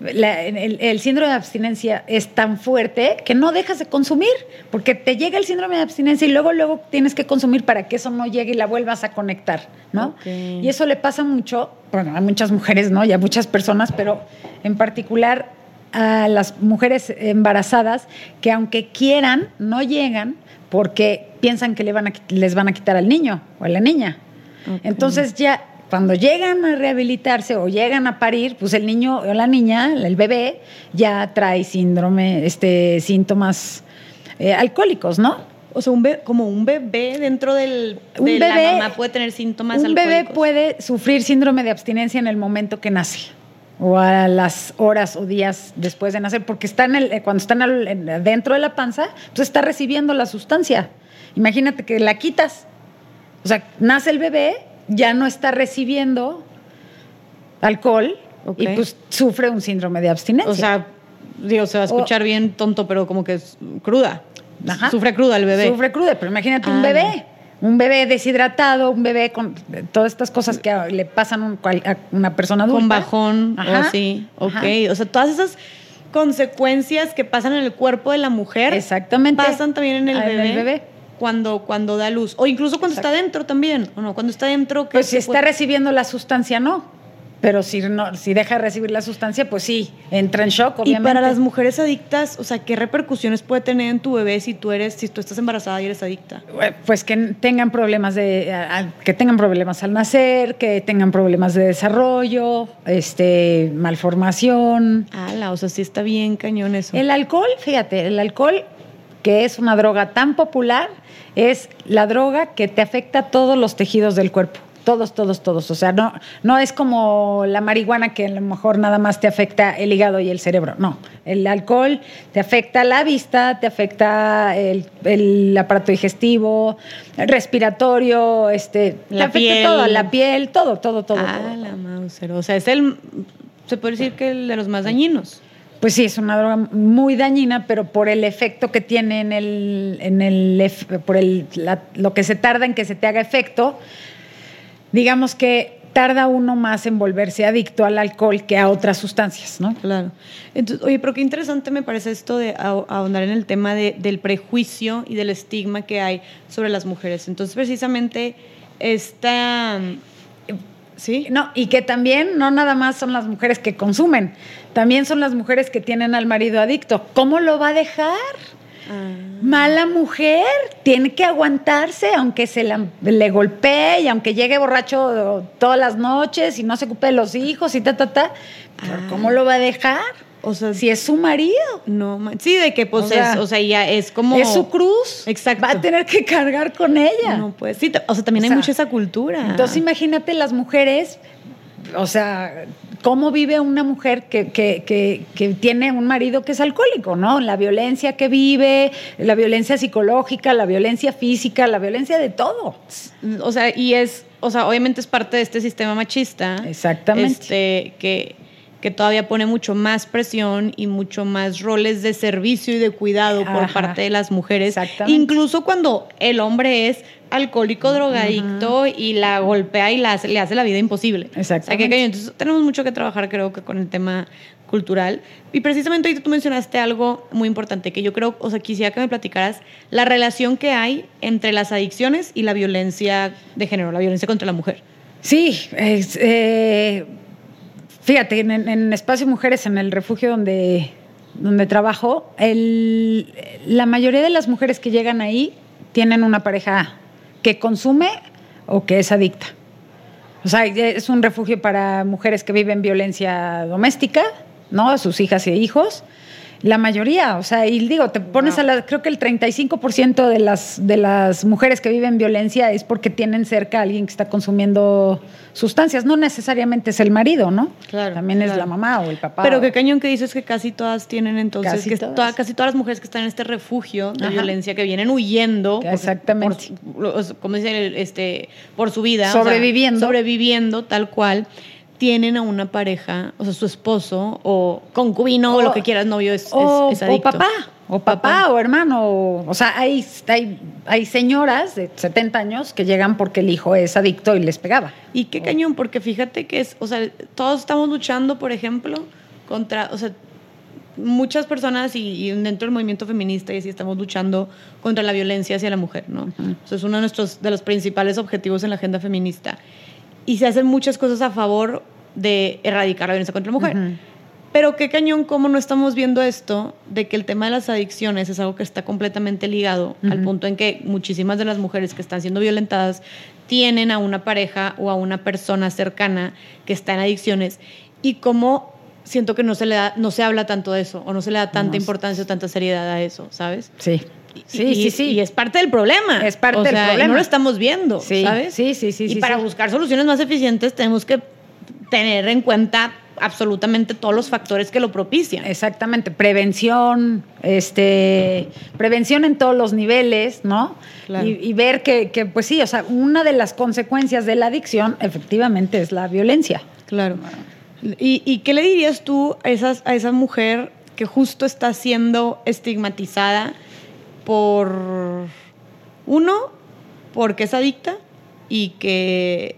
la- el, el síndrome de abstinencia es tan fuerte que no dejas de consumir, porque te llega el síndrome de abstinencia y luego, luego tienes que consumir para que eso no llegue y la vuelvas a conectar, ¿no? Y eso le pasa mucho, bueno, a muchas mujeres, ¿no? Y a muchas personas, pero en particular a las mujeres embarazadas que aunque quieran, no llegan porque piensan que le van a, les van a quitar al niño o a la niña. Entonces ya cuando llegan a rehabilitarse o llegan a parir, pues el niño o la niña, el bebé, ya trae síndrome, este, síntomas eh, alcohólicos, ¿no? O sea, un be- como un bebé dentro del, Un de bebé- la mamá puede tener síntomas Un bebé alcohólicos. puede sufrir síndrome de abstinencia en el momento que nace o a las horas o días después de nacer, porque está en el, eh, cuando está en el- en- dentro de la panza, pues está recibiendo la sustancia. Imagínate que la quitas. O sea, nace el bebé, ya no está recibiendo alcohol y pues sufre un síndrome de abstinencia. O sea, digo, se va a escuchar bien tonto, pero como que es cruda. Ajá. Sufre cruda el bebé. Sufre cruda, pero imagínate un Ah, bebé. Un bebé deshidratado, un bebé con todas estas cosas que le pasan a una persona adulta. con bajón o así. Ok. Ajá. O sea, todas esas consecuencias que pasan en el cuerpo de la mujer Exactamente. pasan también en el Ah, en bebé. el bebé. Cuando, cuando da luz. O incluso cuando Exacto. está dentro también. ¿O no? Cuando está dentro. ¿qué Pues si está recibiendo la sustancia, no. Pero si, no, si deja de recibir la sustancia, pues sí, entra en shock, Y obviamente. para las mujeres adictas, o sea, ¿qué repercusiones puede tener en tu bebé si tú eres, si tú estás embarazada y eres adicta? Pues que tengan problemas de, que tengan problemas al nacer, que tengan problemas de desarrollo, este, malformación. Ala, o sea, sí está bien cañón eso. El alcohol, fíjate, el alcohol, que es una droga tan popular, es la droga que te afecta a todos los tejidos del cuerpo. Todos, todos, todos. O sea, no, no es como la marihuana que a lo mejor nada más te afecta el hígado y el cerebro. No, el alcohol te afecta la vista, te afecta el, el aparato digestivo, el respiratorio, este, te La afecta piel. todo, la piel, todo, todo, todo. ah, todo. la Mauser. O sea, es el se puede decir que el de los más dañinos. Pues sí, es una droga muy dañina, pero por el efecto que tiene en el, en el por el, lo que se tarda en que se te haga efecto, digamos que tarda uno más en volverse adicto al alcohol que a otras sustancias, ¿no? Claro. Entonces, oye, pero qué interesante me parece esto de ahondar en el tema de, del prejuicio y del estigma que hay sobre las mujeres. Entonces, precisamente, esta Sí. No, y que también no nada más son las mujeres que consumen, también son las mujeres que tienen al marido adicto. ¿Cómo lo va a dejar? Ah. Mala mujer, tiene que aguantarse, aunque se le golpee y aunque llegue borracho todas las noches y no se ocupe de los hijos y ta, ta, ta. ¿Cómo lo va a dejar? O sea, si es su marido. No, sí, de que pues o sea, es, o sea, ya es como es su cruz. Exacto. Va a tener que cargar con ella. No, pues sí, o sea, también hay mucha esa cultura. Entonces, imagínate las mujeres, o sea, cómo vive una mujer que, que, que, tiene un marido que es alcohólico, ¿no? La violencia que vive, la violencia psicológica, la violencia física, la violencia de todo. O sea, y es, o sea, obviamente es parte de este sistema machista. Exactamente. Este, que que todavía pone mucho más presión y mucho más roles de servicio y de cuidado por parte de las mujeres. Incluso cuando el hombre es alcohólico, drogadicto y la golpea y la, le hace la vida imposible. Exactamente. que, entonces tenemos mucho que trabajar, creo que con el tema cultural. Y precisamente ahorita tú mencionaste algo muy importante que yo creo, o sea, quisiera que me platicaras la relación que hay entre las adicciones y la violencia de género, la violencia contra la mujer. Sí, es, eh, Fíjate, en, Espacio Mujeres, en el refugio donde, donde trabajo, la mayoría de las mujeres que llegan ahí tienen una pareja que consume o que es adicta. O sea, es un refugio para mujeres que viven violencia doméstica, ¿no? Sus hijas e hijos la mayoría, o sea, y digo, te pones a la, creo que el 35% de las, de las mujeres que viven violencia es porque tienen cerca a alguien que está consumiendo sustancias, no necesariamente es el marido, ¿no? Claro. También es la mamá o el papá. Pero qué cañón que dices que casi todas tienen entonces, casi, que todas. casi todas las mujeres que están en este refugio de violencia, que vienen huyendo. Exactamente. Por, como dice, este, por su vida. Sobreviviendo. sobreviviendo tal cual tienen a una pareja, o sea, su esposo o concubino o, lo que quieras, novio es, o, es, adicto. O papá, o papá, o hermano. O sea, hay, hay, hay señoras de 70 años que llegan porque el hijo es adicto y les pegaba. Y qué cañón, porque fíjate que es, o sea, todos estamos luchando, por ejemplo, contra, o sea, muchas personas y, dentro del movimiento feminista y así estamos luchando contra la violencia hacia la mujer, ¿no? Eso es uno de nuestros de los principales objetivos en la agenda feminista y se hacen muchas cosas a favor de erradicar la violencia contra la mujer. Pero qué cañón cómo no estamos viendo esto de que el tema de las adicciones es algo que está completamente ligado al punto en que muchísimas de las mujeres que están siendo violentadas tienen a una pareja o a una persona cercana que está en adicciones y cómo siento que no se le da no se habla tanto de eso o no se le da tanta importancia o tanta seriedad a eso, ¿sabes? Sí. Sí, sí, sí. Y es parte del problema. Es parte del problema. no lo estamos viendo, ¿sabes? Sí, sí, sí. Y para buscar soluciones más eficientes tenemos que tener en cuenta absolutamente todos los factores que lo propician. Exactamente, prevención, este, prevención en todos los niveles, ¿no? Y, ver que, que, pues sí, o sea, una de las consecuencias de la adicción efectivamente es la violencia. Claro. ¿Y, y qué le dirías tú a, esas, a esa mujer que justo está siendo estigmatizada por uno, porque es adicta y que,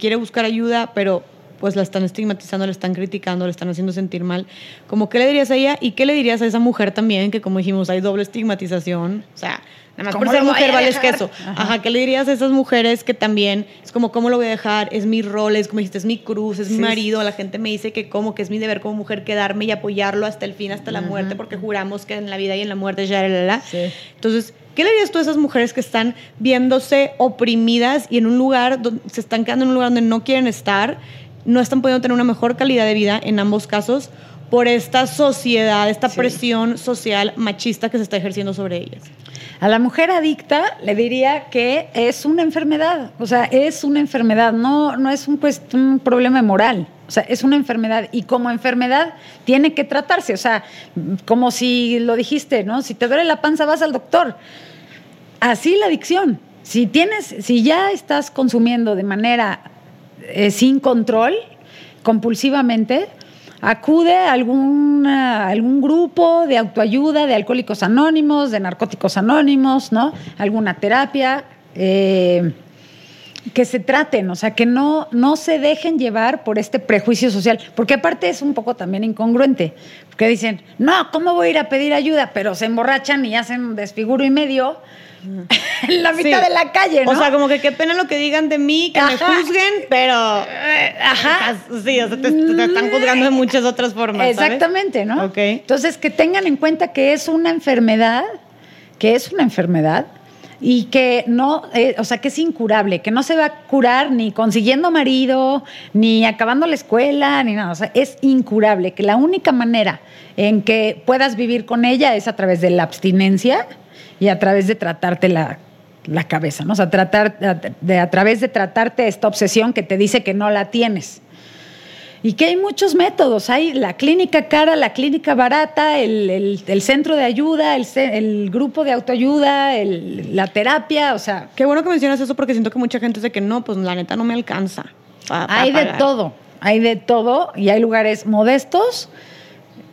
quiere buscar ayuda, pero pues la están estigmatizando, la están criticando, la están haciendo sentir mal. Como, ¿qué le dirías a ella? ¿Y qué le dirías a esa mujer también? Que como dijimos, hay doble estigmatización. O sea, nada más por ser mujer vales queso. Ajá. ¿qué le dirías a esas mujeres que también es como, ¿cómo lo voy a dejar? Es mi rol, es como dijiste, es mi cruz, es mi marido. La gente me dice que como, que es mi deber como mujer quedarme y apoyarlo hasta el fin, hasta la muerte, porque juramos que en la vida y en la muerte ya, la, la. Entonces, ¿Qué le dirías tú a esas mujeres que están viéndose oprimidas y en un lugar, donde, se están quedando en un lugar donde no quieren estar, no están pudiendo tener una mejor calidad de vida en ambos casos por esta sociedad, esta presión social machista que se está ejerciendo sobre ellas? A la mujer adicta le diría que es una enfermedad, o sea, es una enfermedad, no, no es un, pues, un problema moral. O sea, es una enfermedad y como enfermedad tiene que tratarse. O sea, como si lo dijiste, ¿no? Si te duele la panza, vas al doctor. Así la adicción. Si tienes, si ya estás consumiendo de manera eh, sin control, compulsivamente, acude a algún, algún grupo de autoayuda, de alcohólicos anónimos, de narcóticos anónimos, ¿no? Alguna terapia. Eh, que se traten, o sea, que no, no se dejen llevar por este prejuicio social, porque aparte es un poco también incongruente, porque dicen, no, ¿cómo voy a ir a pedir ayuda? Pero se emborrachan y hacen un desfiguro y medio en la mitad de la calle, ¿no? O sea, como que qué pena lo que digan de mí, que me juzguen, pero... Eh, ajá. Sí, o sea, te, están juzgando de muchas otras formas. Exactamente, ¿no? Ok. Entonces, que tengan en cuenta que es una enfermedad, que es una enfermedad y que no, eh, o sea, que es incurable, que no se va a curar ni consiguiendo marido, ni acabando la escuela, ni nada. O sea, es incurable, que la única manera en que puedas vivir con ella es a través de la abstinencia y a través de tratarte la, cabeza, ¿no? O sea, tratar, de, a través de tratarte esta obsesión que te dice que no la tienes. Y que hay muchos métodos. Hay la clínica cara, la clínica barata, el, centro de ayuda, el, grupo de autoayuda, la terapia, o sea. Qué bueno que mencionas eso porque siento que mucha gente dice que no, pues la neta no me alcanza. hay de todo, hay de todo y hay lugares modestos,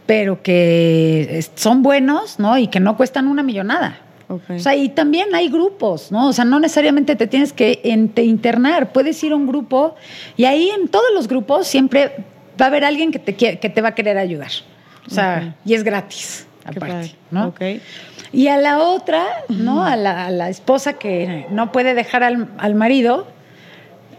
pero que son buenos, ¿no? Y que no cuestan una millonada. O sea, y también hay grupos, ¿no? O sea, no necesariamente te tienes que internar, puedes ir a un grupo y ahí en todos los grupos siempre va a haber alguien que te, que te va a querer ayudar. O sea, y es gratis, aparte, ¿no? Y a la otra, ¿no? A la, a la, esposa que no puede dejar al, al marido,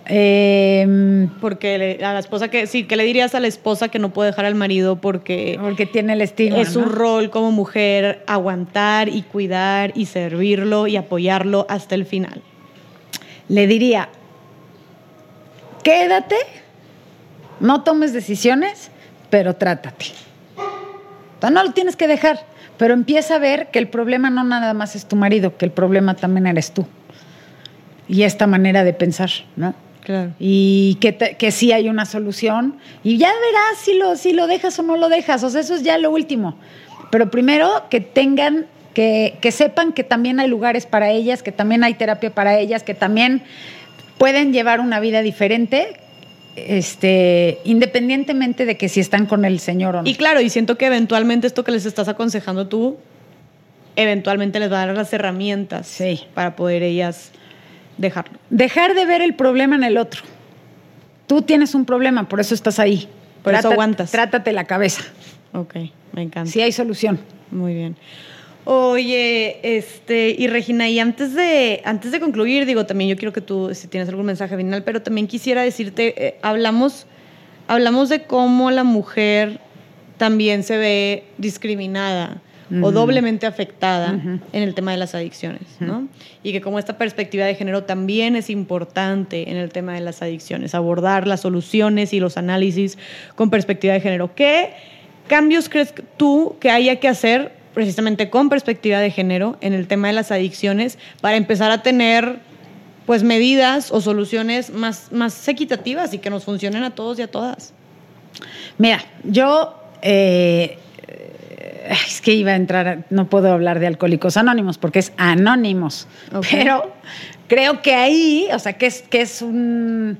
eh, porque a la esposa que sí, que le dirías a la esposa que no puede dejar al marido porque porque tiene el estigma. Es su rol como mujer aguantar y cuidar y servirlo y apoyarlo hasta el final. Le diría, quédate, no tomes decisiones, pero trátate. no lo tienes que dejar, pero empieza a ver que el problema no nada más es tu marido, que el problema también eres tú. Y esta manera de pensar, ¿no? Y que, que sí hay una solución. Y ya verás si lo, si lo dejas o no lo dejas. O sea, eso es ya lo último. Pero primero que tengan, que, que sepan que también hay lugares para ellas, que también hay terapia para ellas, que también pueden llevar una vida diferente, este, independientemente de que si están con el Señor o no. Y claro, y siento que eventualmente esto que les estás aconsejando tú, eventualmente les va a dar las herramientas para poder ellas dejarlo. Dejar de ver el problema en el otro. Tú tienes un problema, por eso estás ahí. Por eso aguantas. Trátate la cabeza. Ok, me encanta. Sí hay solución. Muy bien. Oye, este, y Regina, y antes de, antes de concluir, digo, también yo quiero que tú, si tienes algún mensaje final, pero también quisiera decirte, eh, hablamos, hablamos de cómo la mujer también se ve discriminada o doblemente afectada en el tema de las adicciones, ¿no? Y que como esta perspectiva de género también es importante en el tema de las adicciones, abordar las soluciones y los análisis con perspectiva de género. ¿Qué cambios crees tú que haya que hacer precisamente con perspectiva de género en el tema de las adicciones para empezar a tener pues medidas o soluciones más, más equitativas y que nos funcionen a todos y a todas? Mira, yo eh, es que iba a entrar, no puedo hablar de alcohólicos anónimos porque es anónimos, pero creo que ahí, o sea, que es, que es un...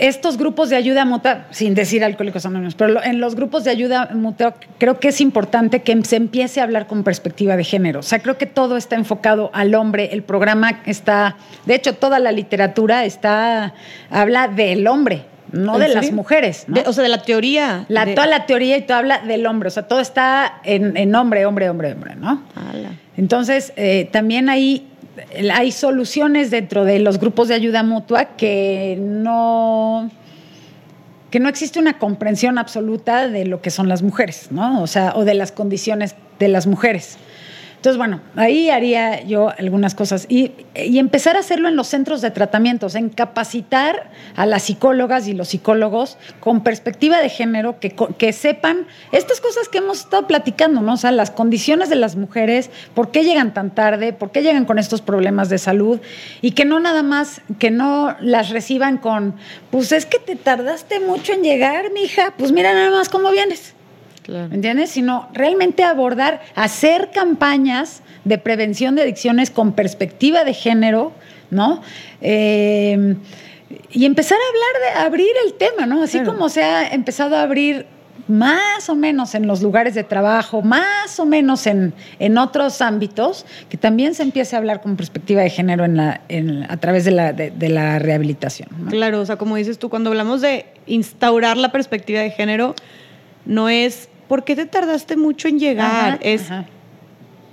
Estos grupos de ayuda mutua, sin decir alcohólicos anónimos, pero en los grupos de ayuda mutua creo que es importante que se empiece a hablar con perspectiva de género. O sea, creo que todo está enfocado al hombre. El programa está, de hecho, toda la literatura está, habla del hombre no de las mujeres. o sea, de la teoría. La, Toda la teoría y todo habla del hombre, o sea, todo está en, hombre, hombre, hombre, hombre, ¿no? Entonces, eh, también hay, hay soluciones dentro de los grupos de ayuda mutua que no que no existe una comprensión absoluta de lo que son las mujeres, ¿no? O sea, o de las condiciones de las mujeres. Entonces, bueno, ahí haría yo algunas cosas y, empezar a hacerlo en los centros de tratamientos, en capacitar a las psicólogas y los psicólogos con perspectiva de género, que, que sepan estas cosas que hemos estado platicando, ¿no? O sea, las condiciones de las mujeres, por qué llegan tan tarde, por qué llegan con estos problemas de salud y que no nada más, que no las reciban con, pues es que te tardaste mucho en llegar, mija, pues mira nada más cómo vienes. ¿Me entiendes? Sino realmente abordar, hacer campañas de prevención de adicciones con perspectiva de género, ¿no? Eh, y empezar a hablar de abrir el tema, ¿no? Así como se ha empezado a abrir más o menos en los lugares de trabajo, más o menos en, en otros ámbitos, que también se empiece a hablar con perspectiva de género en la, en, a través de la, de, la rehabilitación. Claro, o sea, como dices tú, cuando hablamos de instaurar la perspectiva de género, no es ¿por qué te tardaste mucho en llegar? es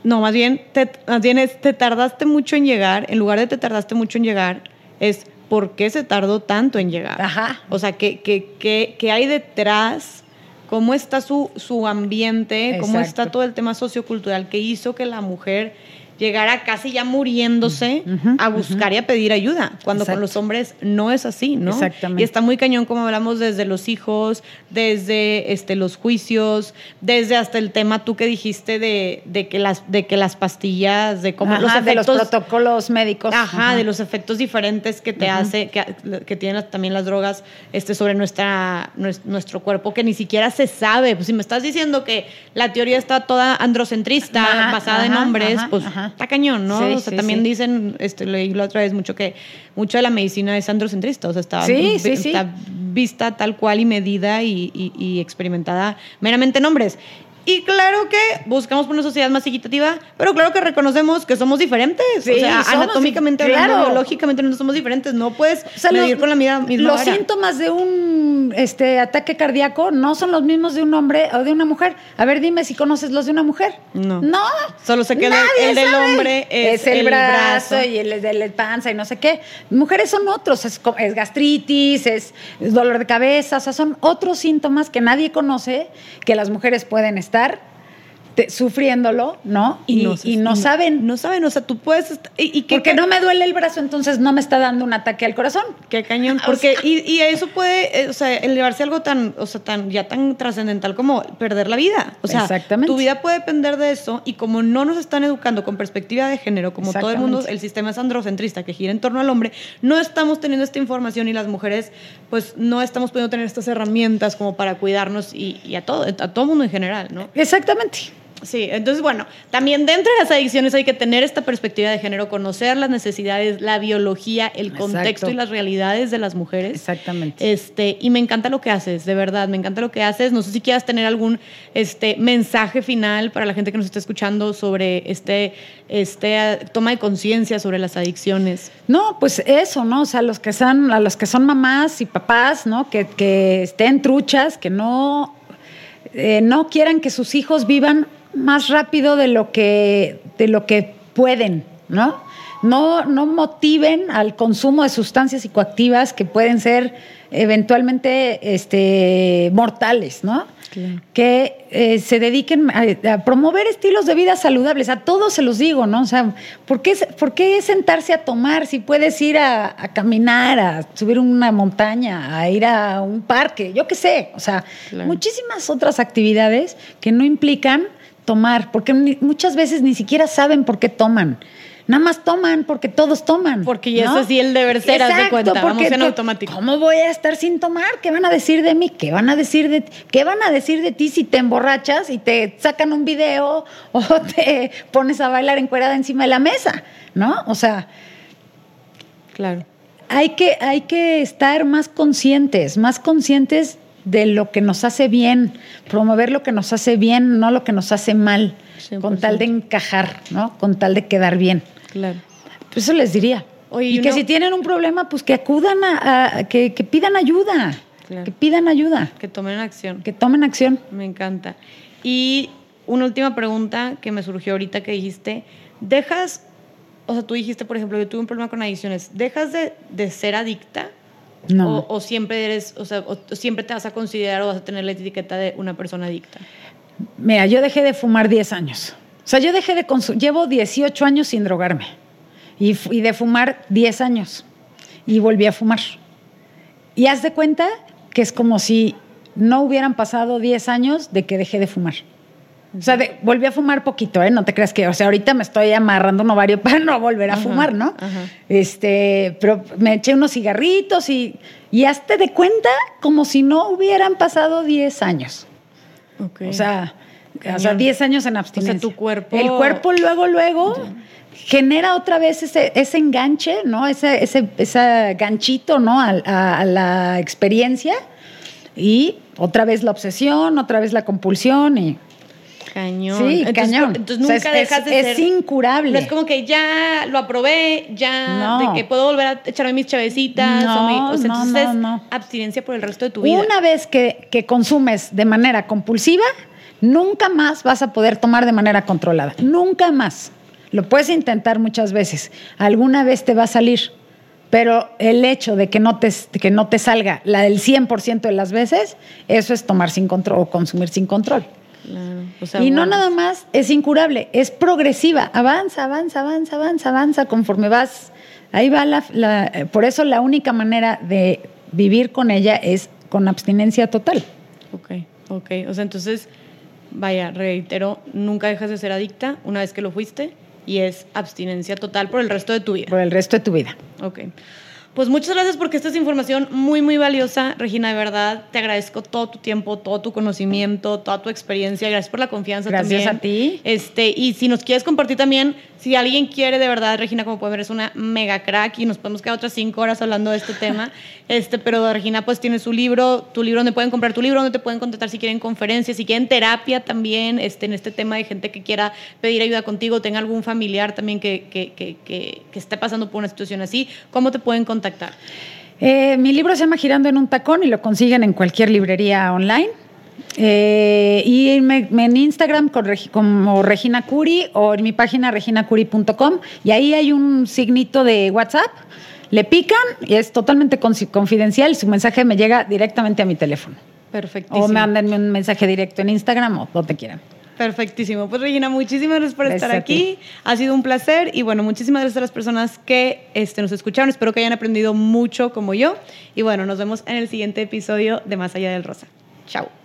no, más bien, te, más bien es, te tardaste mucho en llegar, en lugar de te tardaste mucho en llegar, es ¿por qué se tardó tanto en llegar? Ajá. O sea, ¿qué, qué, qué, qué hay detrás? ¿Cómo está su, su ambiente? ¿Cómo está todo el tema sociocultural que hizo que la mujer llegara casi ya muriéndose a buscar y a pedir ayuda, cuando con los hombres no es así, ¿no? Exactamente. Y está muy cañón como hablamos desde los hijos, desde este, los juicios, desde hasta el tema tú que dijiste de, de que, las, de que las pastillas, de cómo los efectos... De los protocolos médicos. Ajá, de los efectos diferentes que te hace, que, que, tienen también las drogas este, sobre nuestra, nuestro cuerpo, que ni siquiera se sabe. Pues si me estás diciendo que la teoría está toda androcentrista, basada en hombres, pues está cañón, ¿no? o sea, también dicen, este, leí la otra vez mucho que mucho de la medicina es androcentrista, o sea, está, está vista tal cual y medida y, y experimentada meramente en hombres. Y claro que buscamos por una sociedad más equitativa, pero claro que reconocemos que somos diferentes. o sea, anatómicamente hablando, biológicamente no somos diferentes. No puedes medir con la misma Los síntomas de un este, ataque cardíaco no son los mismos de un hombre o de una mujer. A ver, dime si conoces los de una mujer. No. No. Solo sé que el, del hombre es, el, brazo, y el de la panza y no sé qué. Mujeres son otros. Es, es gastritis, es dolor de cabeza. O sea, son otros síntomas que nadie conoce que las mujeres pueden estar estar sufriéndolo, ¿no? Y, no, saben. No saben, o sea, tú puedes... Y, que, porque no me duele el brazo, entonces no me está dando un ataque al corazón. Qué cañón. Porque, y, eso puede, eh, o sea, elevarse algo tan, o sea, tan, ya tan trascendental como perder la vida. O sea, tu vida puede depender de eso y como no nos están educando con perspectiva de género, como todo el mundo, el sistema es androcentrista que gira en torno al hombre, no estamos teniendo esta información y las mujeres, pues no estamos pudiendo tener estas herramientas como para cuidarnos y, y a todo, a todo mundo en general, ¿no? Exactamente. Sí, entonces bueno, también dentro de las adicciones hay que tener esta perspectiva de género, conocer las necesidades, la biología, el contexto y las realidades de las mujeres. Exactamente. Este, y me encanta lo que haces, de verdad, me encanta lo que haces. No sé si quieras tener algún este, mensaje final para la gente que nos está escuchando sobre este, este toma de conciencia sobre las adicciones. No, pues eso, ¿no? O sea, los que son, a los que son mamás y papás, ¿no? Que, que estén truchas, que no, eh, no quieran que sus hijos vivan más rápido de lo que, de lo que pueden, ¿no? No, no motiven al consumo de sustancias psicoactivas que pueden ser eventualmente este, mortales, ¿no? Que eh, se dediquen a, promover estilos de vida saludables. A todos se los digo, ¿no? O sea, ¿por qué, por qué sentarse a tomar si puedes ir a, caminar, a subir una montaña, a ir a un parque? Yo qué sé. O sea, muchísimas otras actividades que no implican tomar, porque muchas veces ni siquiera saben por qué toman. Nada más toman porque todos toman. Porque ya es así el deber ser, haz de cuenta, vamos en automático. ¿Cómo voy a estar sin tomar? ¿Qué van a decir de mí? ¿Qué van a decir de qué van a decir de ti si te emborrachas y te sacan un video o te pones a bailar encuerada encima de la mesa? ¿No? O sea, claro. Hay que, hay que estar más conscientes, más conscientes de lo que nos hace bien, promover lo que nos hace bien, no lo que nos hace mal, con tal de encajar, ¿no? Con tal de quedar bien. Claro. Eso les diría. y que si tienen un problema, pues que acudan a, que, pidan ayuda. Que pidan ayuda. Que tomen acción. Que tomen acción. Me encanta. Y una última pregunta que me surgió ahorita que dijiste, dejas, o sea, tú dijiste, por ejemplo, yo tuve un problema con adicciones, ¿dejas de, de ser adicta? No. O, siempre eres, o sea, siempre te vas a considerar o vas a tener la etiqueta de una persona adicta. Mira, yo dejé de fumar 10 años. O sea, yo dejé de consumir, llevo 18 años sin drogarme y, y de fumar 10 años y volví a fumar. Y haz de cuenta que es como si no hubieran pasado 10 años de que dejé de fumar. O sea, volví a fumar poquito, ¿eh? No te creas que, o sea, ahorita me estoy amarrando un ovario para no volver a fumar, ¿no? Este, pero me eché unos cigarritos y, y hazte de cuenta como si no hubieran pasado 10 años. O sea, O sea, 10 años en abstinencia. O sea, tu cuerpo... El cuerpo luego, luego... genera otra vez ese, ese enganche, ¿no? Ese, ese, ese ganchito, ¿no? A, a- a la experiencia y otra vez la obsesión, otra vez la compulsión y Cañón. sí, entonces, cañón. Entonces O sea, nunca es, dejas de es- ser... es incurable. No es como que ya lo aprobé, ya No. de que puedo volver a echarme mis chavecitas. o, No, mi- o sea, no, entonces no, abstinencia por el resto de tu vida. Una vez que, que consumes de manera compulsiva, nunca más vas a poder tomar de manera controlada. Nunca más. Lo puedes intentar muchas veces. Alguna vez te va a salir. Pero el hecho de que no te, que no te salga la del 100% de las veces, eso es tomar sin control o consumir sin control. Claro, o sea, y no nada más es incurable, es progresiva. Avanza, avanza, avanza, avanza, avanza conforme vas. Ahí va la, la- eh, Por eso la única manera de vivir con ella es con abstinencia total. Ok, ok. O sea, entonces, vaya, reitero, nunca dejas de ser adicta una vez que lo fuiste y es abstinencia total por el resto de tu vida. por el resto de tu vida. Ok. Pues muchas gracias porque esta es información muy, muy valiosa, Regina, de verdad. Te agradezco todo tu tiempo, todo tu conocimiento, toda tu experiencia. Gracias por la confianza Gracias también. a ti. Este, y si nos quieres compartir también, si alguien quiere de verdad, Regina, como pueden ver, es una mega crack y nos podemos quedar otras cinco horas hablando de este tema. Este, pero Regina, pues tiene su libro, tu libro donde pueden comprar tu libro, donde te pueden contactar si quieren conferencias, si quieren terapia también, este, en este tema de gente que quiera pedir ayuda contigo, tenga algún familiar también que, que, que, que, que esté pasando por una situación así, ¿cómo te pueden contactar? Eh, mi libro se llama Girando en un tacón y lo consiguen en cualquier librería online. Eh, y me- me- en Instagram con como Regina Curi o en mi página reginacuri.com y ahí hay un signito de WhatsApp. Le pican y es totalmente confidencial. Su mensaje me llega directamente a mi teléfono. Perfectísimo. O mándenme un mensaje directo en Instagram o donde quieran. Perfectísimo. Pues Regina, muchísimas gracias por Gracias estar aquí. Ha sido un placer y bueno, muchísimas gracias a las personas que este, nos escucharon. Espero que hayan aprendido mucho como yo. Y bueno, nos vemos en el siguiente episodio de Más Allá del Rosa. Chao.